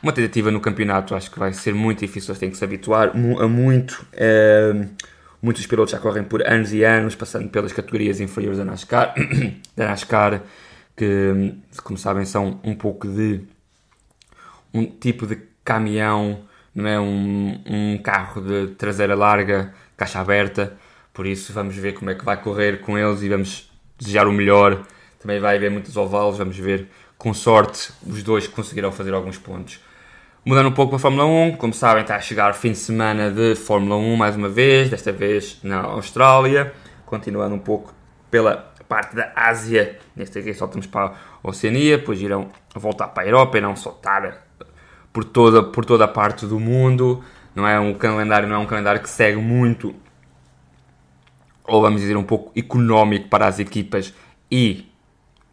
uma tentativa no campeonato. Acho que vai ser muito difícil. Eles têm que se habituar a muito. É, muitos pilotos já correm por anos e anos, passando pelas categorias inferiores da NASCAR. *coughs* da NASCAR que, como sabem, são um pouco de um tipo de caminhão, não é um, um carro de traseira larga, caixa aberta. Por isso, vamos ver como é que vai correr com eles e vamos desejar o melhor. Também vai haver muitos ovalos, vamos ver. Com sorte, os dois conseguirão fazer alguns pontos. Mudando um pouco para a Fórmula 1, como sabem, está a chegar fim de semana de Fórmula 1 mais uma vez, desta vez na Austrália, continuando um pouco pela parte da Ásia, neste aqui saltamos para a Oceania, depois irão voltar para a Europa não só estar por toda, por toda a parte do mundo. Não é um calendário, não é um calendário que segue muito, ou vamos dizer, um pouco económico para as equipas e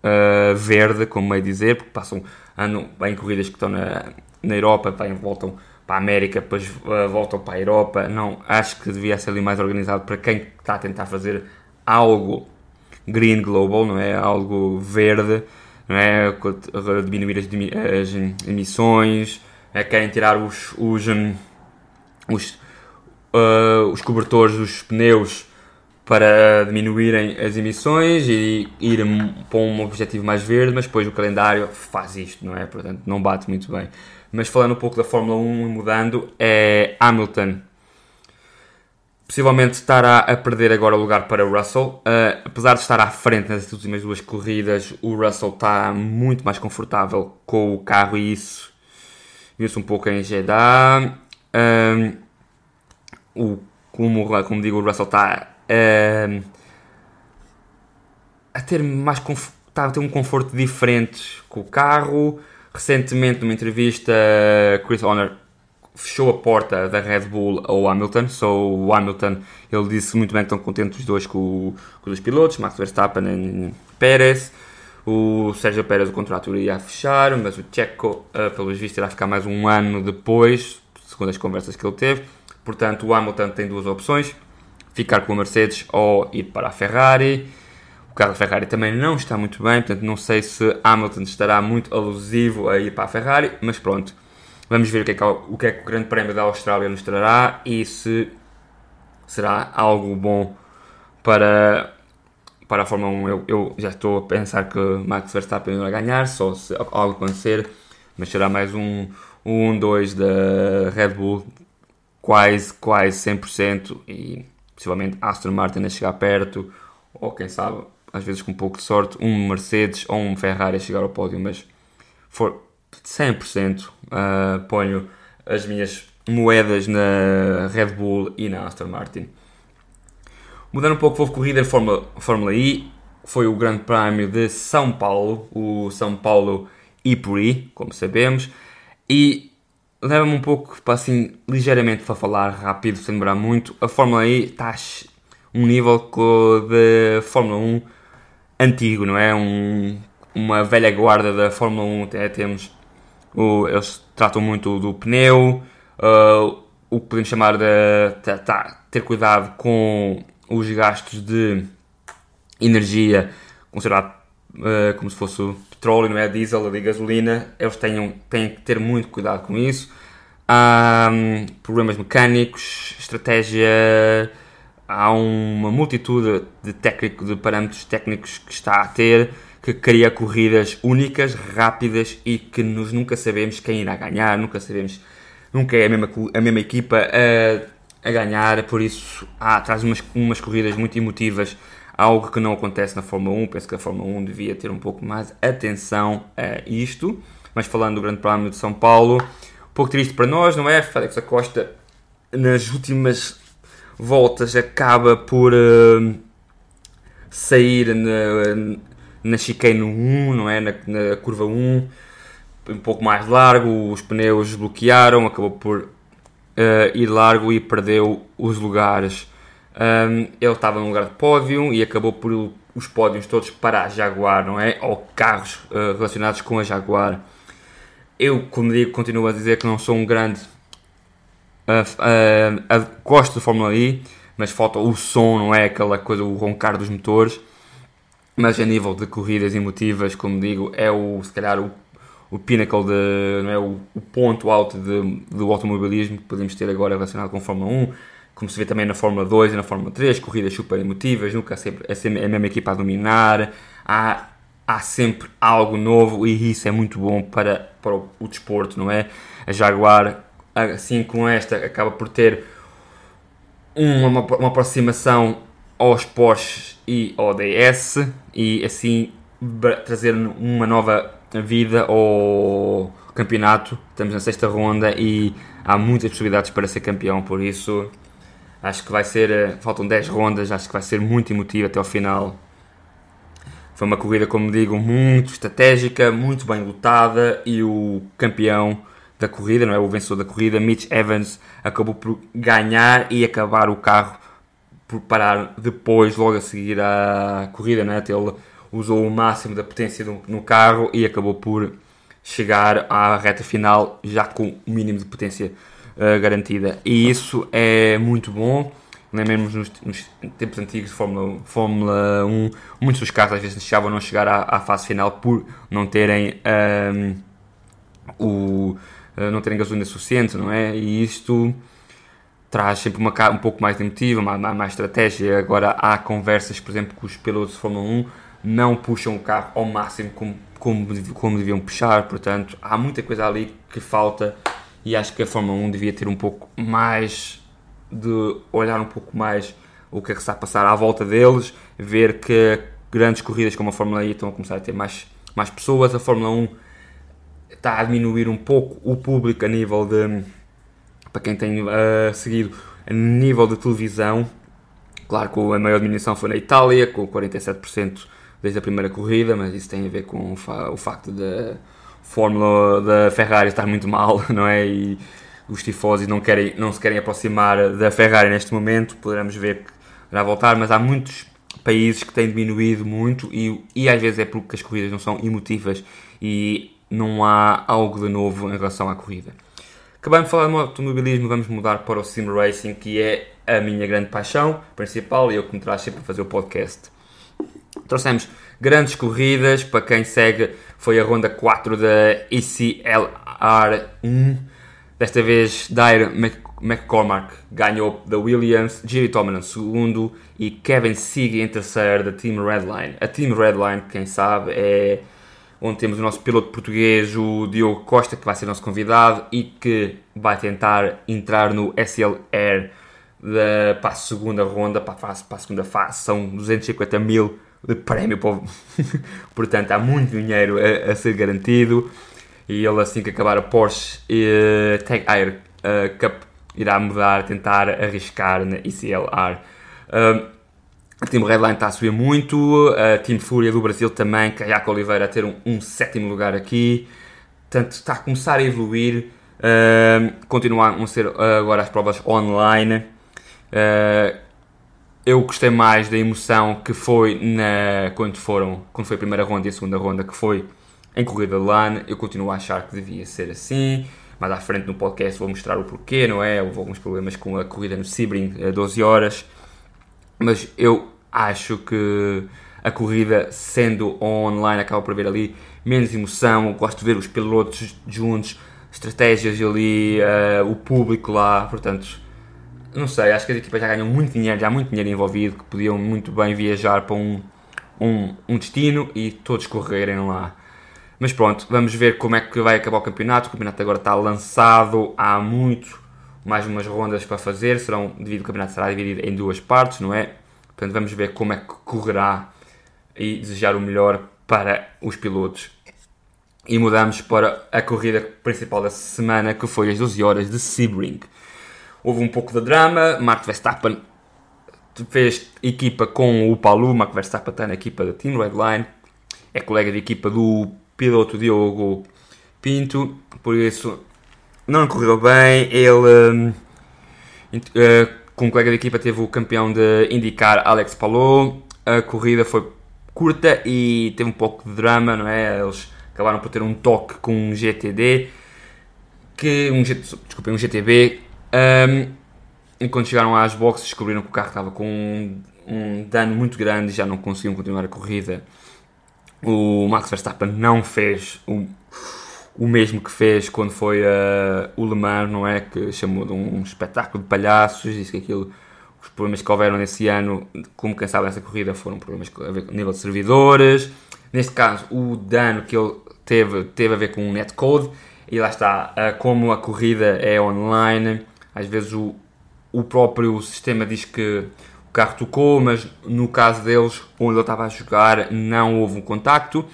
uh, verde, como meio dizer, porque passam andam em corridas que estão na, na Europa, vêm, voltam para a América, depois uh, voltam para a Europa. Não, acho que devia ser ali mais organizado para quem está a tentar fazer algo Green Global, não é? Algo verde, não é? Diminuir as, as emissões, é? querem tirar os, os, hum, os, uh, os cobertores dos pneus para diminuírem as emissões e ir para um objetivo mais verde, mas depois o calendário faz isto, não é? Portanto, não bate muito bem. Mas falando um pouco da Fórmula 1 e mudando, é Hamilton possivelmente estará a perder agora o lugar para o Russell. Uh, apesar de estar à frente nas últimas duas corridas, o Russell está muito mais confortável com o carro e isso viu-se um pouco em Jeddah. Um, o, como, como digo, o Russell está um, a ter mais está a ter um conforto diferente com o carro. Recentemente, numa entrevista, Chris Horner fechou a porta da Red Bull ao Hamilton. So, o Hamilton, ele disse muito bem que estão contentes os dois com, com os pilotos, Max Verstappen e Pérez. O Sérgio Pérez, o contrato iria fechar, mas o Checo, uh, pelos vistos, irá ficar mais um ano depois, segundo as conversas que ele teve. Portanto, o Hamilton tem duas opções: ficar com a Mercedes ou ir para a Ferrari. O carro da Ferrari também não está muito bem, portanto, não sei se Hamilton estará muito alusivo a ir para a Ferrari, mas pronto. Vamos ver o que, é que, o que é que o Grande Prémio da Austrália nos trará e se será algo bom para, para a Fórmula 1 eu, eu já estou a pensar que Max Verstappen vai ganhar, só se algo acontecer, mas será mais um 1-2 da Red Bull, quase, quase 100% e possivelmente Aston Martin a chegar perto, ou quem sabe, às vezes com um pouco de sorte, um Mercedes ou um Ferrari a chegar ao pódio, mas for 100% uh, ponho as minhas moedas na Red Bull e na Aston Martin. Mudando um pouco, houve corrida de Fórmula, Fórmula I, foi o Grande Prémio de São Paulo, o São Paulo Ipuri, como sabemos, e leva-me um pouco para assim, ligeiramente para falar rápido, sem demorar muito. A Fórmula I está um nível de Fórmula 1 antigo, não é? Um, uma velha guarda da Fórmula 1, até temos eles tratam muito do pneu, uh, o que podemos chamar de tá, tá, ter cuidado com os gastos de energia considerado uh, como se fosse petróleo, não é? Diesel e gasolina, eles tenham, têm que ter muito cuidado com isso. Há um, problemas mecânicos, estratégia, há uma multitude de, técnico, de parâmetros técnicos que está a ter que cria corridas únicas, rápidas e que nós nunca sabemos quem irá ganhar, nunca sabemos, nunca é a mesma, a mesma equipa a, a ganhar, por isso há, traz umas, umas corridas muito emotivas, algo que não acontece na Fórmula 1, penso que a Fórmula 1 devia ter um pouco mais atenção a isto, mas falando do Grande Prémio de São Paulo, um pouco triste para nós, não é? Félix Acosta nas últimas voltas acaba por uh, sair na, na chicane 1, não é? Na, na, curva 1, um pouco mais largo, os pneus bloquearam, acabou por uh, ir largo e perdeu os lugares. Um, ele estava no lugar de pódio e acabou por os pódios todos para a Jaguar, não é? Ou carros uh, relacionados com a Jaguar. Eu, como digo, continuo a dizer que não sou um grande. Uh, gosto da Fórmula E, mas falta o som, não é? Aquela coisa, o roncar dos motores mas a nível de corridas emotivas, como digo, é o, se calhar o, o pinnacle, de, não é, o, o ponto alto de, do automobilismo que podemos ter agora relacionado com a Fórmula 1, como se vê também na Fórmula 2 e na Fórmula 3, corridas super emotivas, nunca é sempre, é sempre a mesma equipa a dominar, há, há sempre algo novo e isso é muito bom para, para o, o desporto, não é? A Jaguar, assim com esta, acaba por ter uma, uma aproximação aos Porsche e ao DS e assim trazer uma nova vida ao campeonato. Estamos na sexta ronda e há muitas possibilidades para ser campeão, por isso acho que vai ser. Eh, faltam 10 rondas, acho que vai ser muito emotivo até ao final. Foi uma corrida, como digo, muito estratégica, muito bem lutada e o campeão da corrida, não é? O vencedor da corrida, Mitch Evans, acabou por ganhar e acabar o carro por parar depois, logo a seguir à corrida, né? ele usou o máximo da potência no carro e acabou por chegar à reta final já com o mínimo de potência uh, garantida. E isso é muito bom. Lembremos nos, nos tempos antigos de Fórmula, Fórmula 1, muitos dos carros às vezes deixavam não chegar à, à fase final por não terem um, ehm, o, uh, não terem gasolina suficiente, não é? E isto traz sempre uma um pouco mais emotiva, mais, mais estratégia. Agora há conversas, por exemplo, que os pilotos de Fórmula 1 não puxam o carro ao máximo como, como, como deviam puxar, portanto há muita coisa ali que falta e acho que a Fórmula 1 devia ter um pouco mais de olhar um pouco mais o que é que está a passar à volta deles, ver que grandes corridas como a Fórmula E estão a começar a ter mais, mais pessoas, a Fórmula 1 está a diminuir um pouco o público a nível de para quem tem uh, seguido a nível de televisão, claro que a maior diminuição foi na Itália, com 47% desde a primeira corrida, mas isso tem a ver com o, fa o facto da Fórmula da Ferrari estar muito mal, *laughs* não é? E os tifosi não, querem, não se querem aproximar da Ferrari neste momento, poderemos ver que irá voltar, mas há muitos países que têm diminuído muito e, e às vezes é porque as corridas não são emotivas e não há algo de novo em relação à corrida. Acabamos de falar de automobilismo, vamos mudar para o Sim Racing, que é a minha grande paixão principal e eu que me traz sempre a fazer o podcast. Trouxemos grandes corridas, para quem segue, foi a ronda 4 da ECLR1. Desta vez, Dyer McCormack ganhou da Williams, Toman em segundo e Kevin Sieg em terceiro da Team Redline. A Team Redline, quem sabe, é onde temos o nosso piloto português, o Diogo Costa, que vai ser nosso convidado e que vai tentar entrar no SL Air da, para a segunda ronda, para a, fase, para a segunda fase. São 250 mil de prémio, *laughs* portanto há muito dinheiro a, a, ser garantido. E ele, assim que acabar a Porsche uh, Tag Air uh, Cup, irá mudar, tentar arriscar na ICLR. A Team Redline está a subir muito, a Team Fúria do Brasil também, Caiaco Oliveira a ter um, um, sétimo lugar aqui. Portanto, está a começar a evoluir. Uh, continuam a ser uh, agora as provas online. Uh, eu gostei mais da emoção que foi na, quando, foram, quando foi a primeira ronda e a segunda ronda, que foi em corrida de LAN. Eu continuo a achar que devia ser assim. Mais à frente no podcast vou mostrar o porquê, não é? Houve alguns problemas com a corrida no Sebring a 12 horas mas eu acho que a corrida, sendo online, acaba por haver ali menos emoção. Eu gosto de ver os pilotos juntos, estratégias ali, uh, o público lá, portanto, não sei, acho que as equipas já ganham muito dinheiro, já há muito dinheiro envolvido, que podiam muito bem viajar para um, um, um destino e todos correrem lá. Mas pronto, vamos ver como é que vai acabar o campeonato. O campeonato agora está lançado há muito mais umas rondas para fazer, serão, devido ao campeonato será dividido em duas partes, não é? Portanto, vamos ver como é que correrá e desejar o melhor para os pilotos. E mudamos para a corrida principal da semana, que foi às 12 horas de Sebring. Houve um pouco de drama, Mark Verstappen fez equipa com o Paulo, Mark Verstappen está na equipa da Team Redline, é colega de equipa do piloto Diogo Pinto, por isso não correu bem. Ele, uh, como colega de equipa, teve o campeão de indicar Alex Palou. A corrida foi curta e teve um pouco de drama, não é? Eles acabaram por ter um toque com um GTD, que um, desculpem, um GTB. Um, e quando chegaram às boxes, descobriram que o carro estava com um, um dano muito grande e já não conseguiam continuar a corrida. O Max Verstappen não fez o o mesmo que fez quando foi uh, o Le Mans, não é? Que chamou de um espetáculo de palhaços, disse que aquilo, os problemas que houveram nesse ano, como quem sabe nessa corrida, foram problemas a ver com nível de servidores. Neste caso, o dano que ele teve, teve a ver com o netcode, e lá está, uh, como a corrida é online, às vezes o, o próprio sistema diz que o carro tocou, mas no caso deles, onde ele estava a jogar, não houve um contacto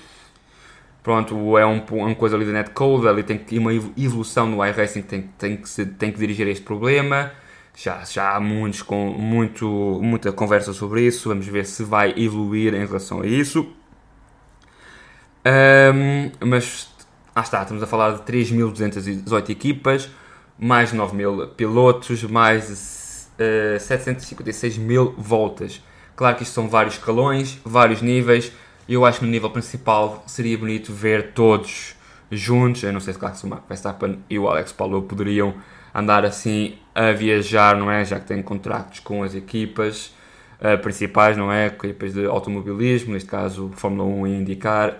pronto, é um, uma coisa ali da netcode, ali tem que uma evolução no iRacing tem, tem, que se, tem que dirigir a este problema. Já, já há muitos, com, muito, muita conversa sobre isso, vamos ver se vai evoluir em relação a isso. Um, mas, ah está, estamos a falar de 3.218 equipas, mais 9.000 pilotos, mais uh, 756 mil voltas. Claro que isto são vários escalões, vários níveis, eu acho que no nível principal seria bonito ver todos juntos. Eu não sei se, claro, o Mark Verstappen e o Alex Paulo poderiam andar assim a viajar, não é? Já que têm contratos com as equipas uh, principais, não é? Equipas de automobilismo, neste caso Fórmula 1 e IndyCar.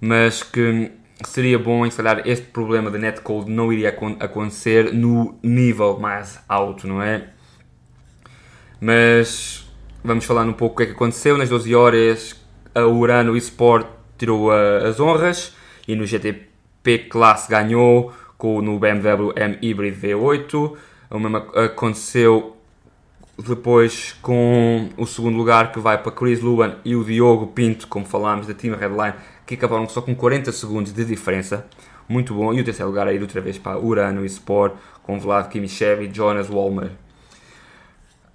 Mas que seria bom, se calhar, este problema de netcode não iria acontecer no nível mais alto, não é? Mas vamos falar um pouco o que é que aconteceu nas 12 horas a Urano eSport tirou uh, as honras e no GTP Class ganhou com, no BMW M Hybrid V8. O mesmo aconteceu depois com o segundo lugar que vai para Chris Luan e o Diogo Pinto, como falámos, da Team Redline, que acabaram só com 40 segundos de diferença. Muito bom. E o terceiro lugar aí outra vez para Urano eSport com Vlad Kimishev e Jonas Walmer.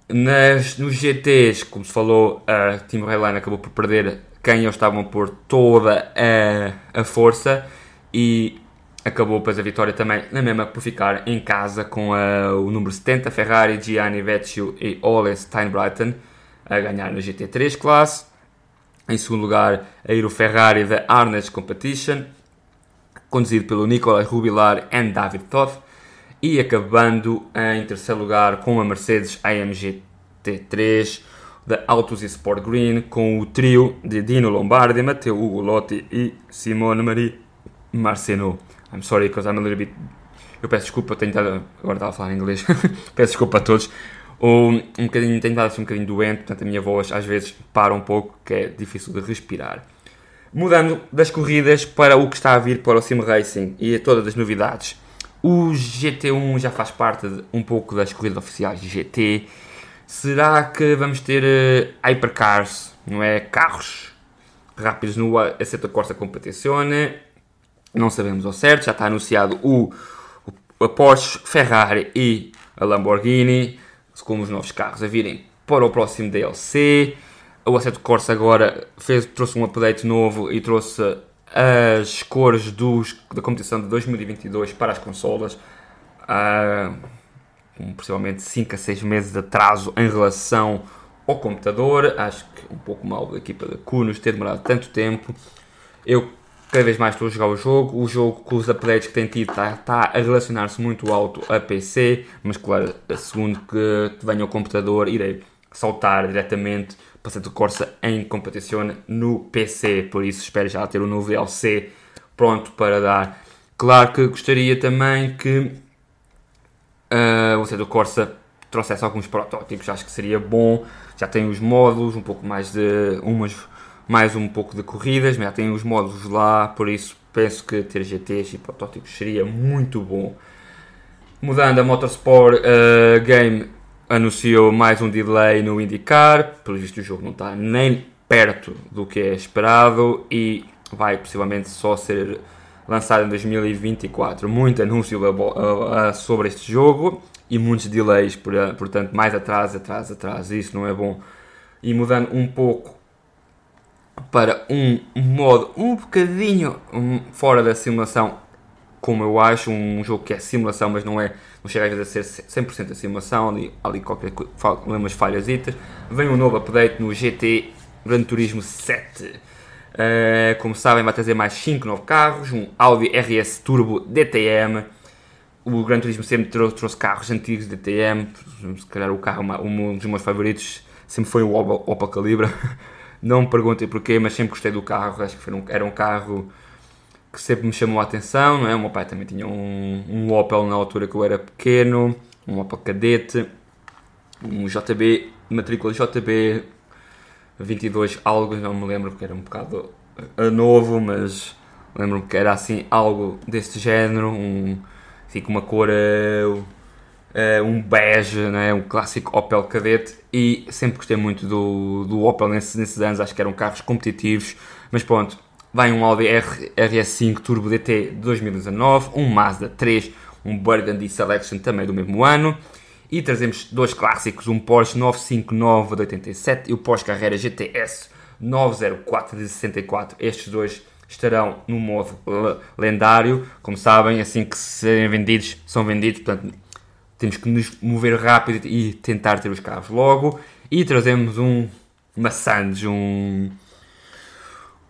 Nas, nos GTs, como se falou, a Team Redline acabou por perder quem eles estavam por toda a, a força e acabou depois a vitória também na mesma por ficar em casa com a, o número 70 Ferrari, Gianni Vecchio e Ole Steinbreiten a ganhar no GT3 classe. Em segundo lugar, a ir o Ferrari da Arnes Competition, conduzido pelo Nicolas Rubilar e David Toth. E acabando em terceiro lugar com a Mercedes AMG T3, da Autos e Sport Green, com o trio de Dino Lombardi, Matteo Ugo Lotti e Simone Marie Marceno. I'm sorry because I'm a little bit Eu peço desculpa, tenho estado, agora estava a falar em inglês, *laughs* peço desculpa a todos. Ou um bocadinho, tenho estado assim um bocadinho doente, portanto a minha voz às vezes para um pouco, que é difícil de respirar. Mudando das corridas para o que está a vir para o Sim Racing e a todas as novidades. O GT1 já faz parte de, um pouco das corridas oficiais de GT. Será que vamos ter uh, hypercars, não é? Carros rápidos no Assetto Corsa Competizione? Não sabemos ao certo, já está anunciado o, o a Porsche, Ferrari e a Lamborghini como os novos carros a virem para o próximo DLC. O Assetto Corsa agora fez, trouxe um update novo e trouxe as cores dos, da competição de 2022 para as consolas. Uh, com possivelmente 5 a 6 meses de atraso em relação ao computador. Acho que um pouco mal da equipa da Kunos ter demorado tanto tempo. Eu cada vez mais estou a jogar o jogo. O jogo, com os updates que tem tido, está, está a relacionar-se muito alto a PC. Mas, claro, segundo que venha o computador, irei saltar diretamente para o Corsa em competição no PC. Por isso, espero já ter o novo DLC pronto para dar. Claro que gostaria também que uh, o Seto Corsa trouxesse alguns protótipos. Acho que seria bom. Já tem os módulos, um pouco mais de umas mais um pouco de corridas, já tem os módulos lá, por isso penso que ter GTs e protótipos seria muito bom. Mudando a Motorsport uh, Game anunciou mais um delay no IndyCar, pelo visto o jogo não está nem perto do que é esperado e vai possivelmente só ser lançado em 2024. Muito anúncio sobre este jogo e muitos delays, portanto mais atrás, atrás, atrás, isso não é bom. E mudando um pouco para um modo um bocadinho fora da simulação, como eu acho, um jogo que é simulação, mas não é, não chega a ser 100% a simulação, ali, ali qualquer umas falhas. Vem um novo update no GT Gran Turismo 7. Uh, como sabem, vai trazer mais 5 novos carros, um Audi RS Turbo DTM. O Gran Turismo sempre trouxe, trouxe carros antigos DTM, se calhar o carro, um dos meus favoritos sempre foi o Opel Calibra. *laughs* Não me perguntem porquê, mas sempre gostei do carro. Acho que um, era um carro que sempre me chamou a atenção. Não é? O meu pai também tinha um, um Opel na altura que eu era pequeno, um Opel Cadete, um JB, matrícula JB 22 algo, não me lembro porque era um bocado eh, novo, mas lembro-me que era assim algo deste género, um, assim com uma cor uh, um bege, né? um clássico Opel Cadete e sempre gostei muito do, do Opel nesses, nesses anos, acho que eram carros competitivos, mas pronto, vai um Audi R, RS5 Turbo DT de 2019, um Mazda 3, um Burgundy Selection também do mesmo ano, e trazemos dois clássicos, um Porsche 959 de 87 e o Porsche Carrera GTS 904 de 64, estes dois estarão no modo lendário, como sabem, assim que serem vendidos, são vendidos, portanto temos que nos mover rápido e tentar ter os carros logo. E trazemos um maçãs, um,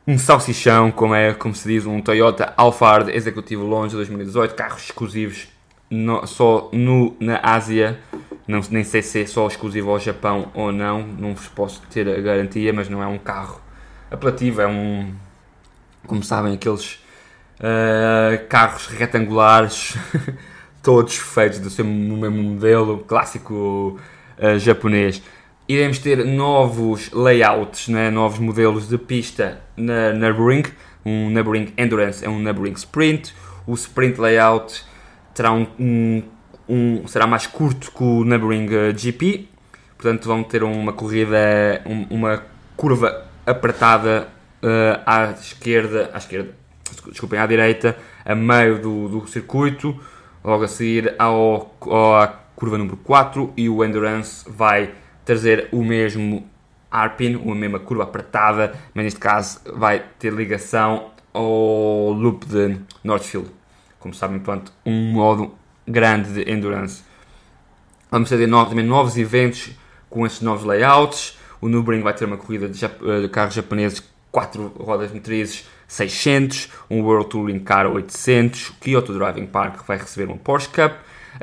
um salsichão, como, é, como se diz, um Toyota Alphard Executivo Longe 2018, carros exclusivos no, só no, na Ásia. Não, nem sei se é só exclusivo ao Japão ou não, não vos posso ter a garantia, mas não é um carro apelativo, é um, como sabem, aqueles uh, carros retangulares *laughs* todos feitos do seu, mesmo modelo clássico uh, japonês. Iremos ter novos layouts, né? novos modelos de pista na Nürburgring. Um Nürburgring Endurance é um Nürburgring Sprint. O Sprint Layout terá um, um, um será mais curto que o Nürburgring eh, GP. Portanto, vão ter uma corrida, um, uma curva apertada uh, à esquerda, à esquerda, desculpem, à direita, a meio do, do circuito logo a seguir ao, à curva número 4 e o Endurance vai trazer o mesmo Arpin, a mesma curva apertada, mas neste caso vai ter ligação ao loop de Northfield. Como sabem, pronto, um modo grande de Endurance. Vamos ter também novos eventos com estes novos layouts. O Nürburgring vai ter uma corrida de, de carros japoneses, 4 rodas motrizes 600, um World Touring Car 800, o Kyoto Driving Park vai receber um Porsche Cup,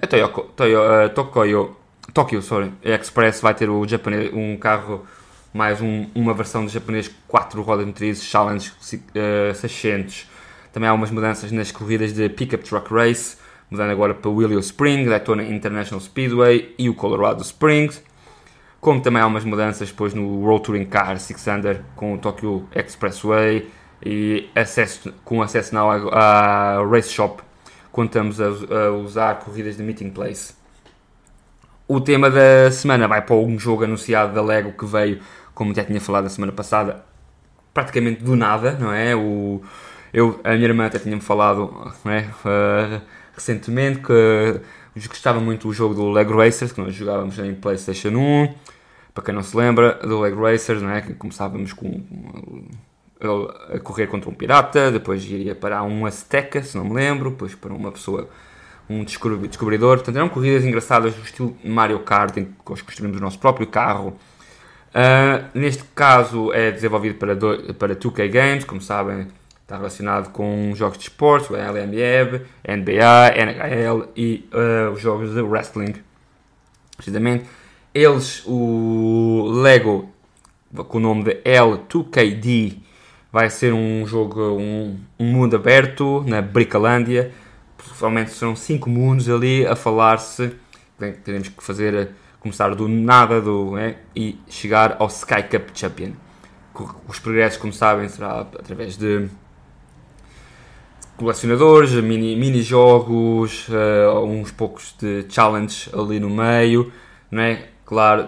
a Toyoko, Toyo, uh, Tokyo, Tokyo sorry, Express vai ter o japonês, um carro mais um, uma versão de japonês 4 rodas motrizes Challenge uh, 600. Também há umas mudanças nas corridas de Pickup Truck Race, mudando agora para Willow Spring, Daytona International Speedway e o Colorado Springs. Como também há umas mudanças depois no World Touring Car 600 com o Tokyo Expressway e acesso, com acesso now à Race Shop estamos a, a usar corridas de Meeting Place. O tema da semana vai para um jogo anunciado da Lego que veio, como já tinha falado a semana passada, praticamente do nada, não é? O, eu, a minha irmã até tinha-me falado não é? Uh, recentemente que gostava muito do jogo do Lego Racers, que nós jogávamos em PlayStation 1. Para quem não se lembra, do Lego Racers, não é? que começávamos com a correr contra um pirata, depois iria para um Azteca, se não me lembro, depois para uma pessoa um descobridor. Portanto, eram corridas engraçadas do estilo Mario Kart, em que nós construímos o nosso próprio carro. Uh, neste caso é desenvolvido para, do, para 2K Games, como sabem, está relacionado com jogos de esportes, o LMB, NBA, NHL e uh, os jogos de wrestling. Precisamente, eles, o Lego, com o nome de L2KD, vai ser um jogo, um, um mundo aberto na Bricalândia provavelmente serão 5 mundos ali a falar-se. Teremos que fazer, começar do nada do, né, e chegar ao Sky Cup Champion. Os progressos, como sabem, será através de colecionadores, mini, mini uh, uns poucos de challenge ali no meio, não é? Claro,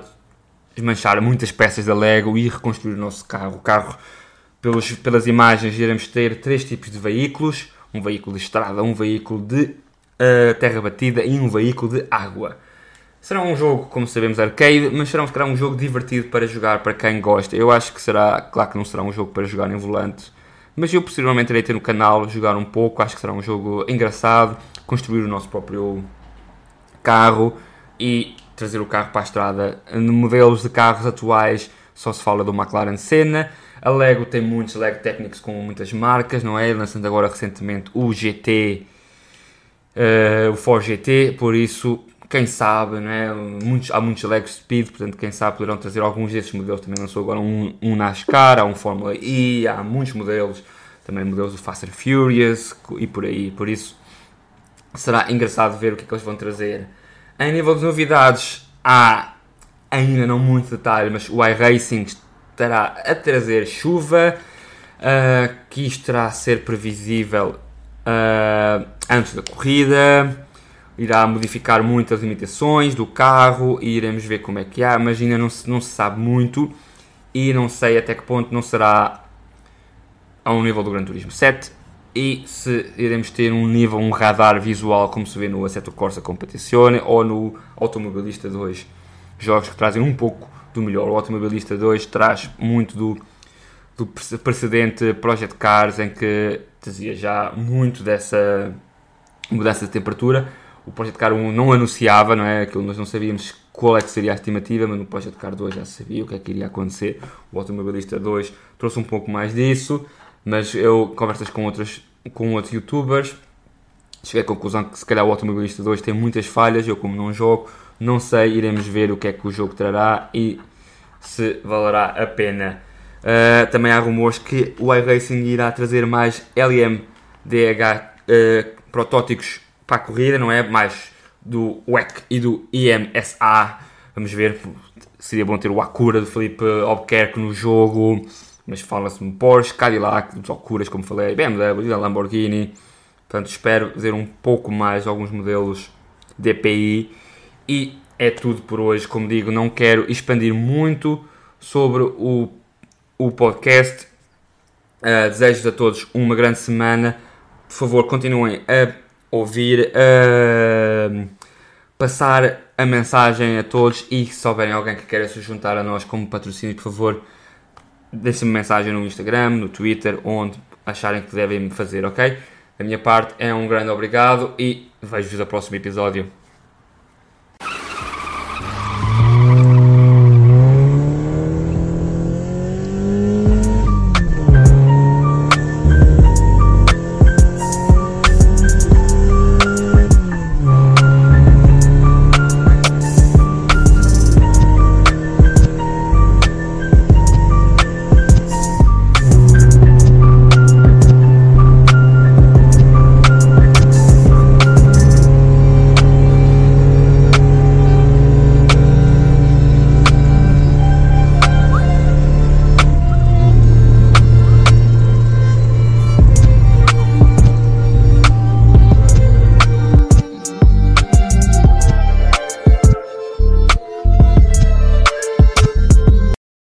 desmanchar muitas peças da Lego e reconstruir o nosso carro. O carro, pelos, pelas imagens, iremos ter três tipos de veículos um veículo de estrada, um veículo de uh, terra batida e um veículo de água. Será um jogo, como sabemos, arcade, mas será um jogo divertido para jogar para quem gosta. Eu acho que será, claro que não será um jogo para jogar em volante, mas eu possivelmente irei ter no canal, jogar um pouco. Acho que será um jogo engraçado, construir o nosso próprio carro e trazer o carro para a estrada. No modelos de carros atuais só se fala do McLaren Senna. A Lego tem muitos Lego técnicos com muitas marcas, não é? Lançando agora recentemente o GT, uh, eh, o Ford GT, por isso, quem sabe, não é? Muitos, há muitos Lego Speed, portanto, quem sabe poderão trazer alguns desses modelos. Também lançou agora um, um NASCAR, há um Fórmula E, há muitos modelos, também modelos do Fast and Furious e por aí. Por isso, será engraçado ver o que é que eles vão trazer. Em nível de novidades, há ainda não muito detalhe, mas o iRacing estará a trazer chuva, uh, que isto terá a ser previsível uh, antes da corrida, irá modificar muitas limitações do carro e iremos ver como é que há, mas ainda não se, não se sabe muito e não sei até que ponto não será a um nível do Gran Turismo 7 e se iremos ter um nível, um radar visual como se vê no Assetto Corsa Competizione ou no Automobilista 2 jogos que trazem um pouco do melhor. O Automobilista 2 traz muito do, do precedente Project Cars, em que dizia já muito dessa mudança de temperatura. O Project Car 1 não anunciava, não é? Aquilo nós não sabíamos qual é que seria a estimativa, mas no Project Car 2 já sabia o que é que iria acontecer. O Automobilista 2 trouxe um pouco mais disso, mas eu, conversas com outros, com outros youtubers, cheguei à conclusão que se calhar o Automobilista 2 tem muitas falhas, eu como não jogo, não sei, iremos ver o que é que o jogo trará e se valerá a pena. Uh, também há rumores que o iRacing irá trazer mais LMDH uh, protótipos para a corrida, não é? Mais do WEC e do IMSA. Vamos ver, seria bom ter o Acura do Felipe Albuquerque no jogo, mas fala-se no Porsche, Cadillac, dos Acuras, como falei, BMW, da Lamborghini. Portanto, espero ver um pouco mais alguns modelos DPI e é tudo por hoje. Como digo, não quero expandir muito sobre o, o podcast. Uh, desejo a todos uma grande semana. Por favor, continuem a ouvir, a passar a mensagem a todos e se souberem alguém que queira se juntar a nós como patrocínio, por favor, deixem-me mensagem no Instagram, no Twitter, onde acharem que devem me fazer, ok? Da minha parte é um grande obrigado e vejo-vos no próximo episódio.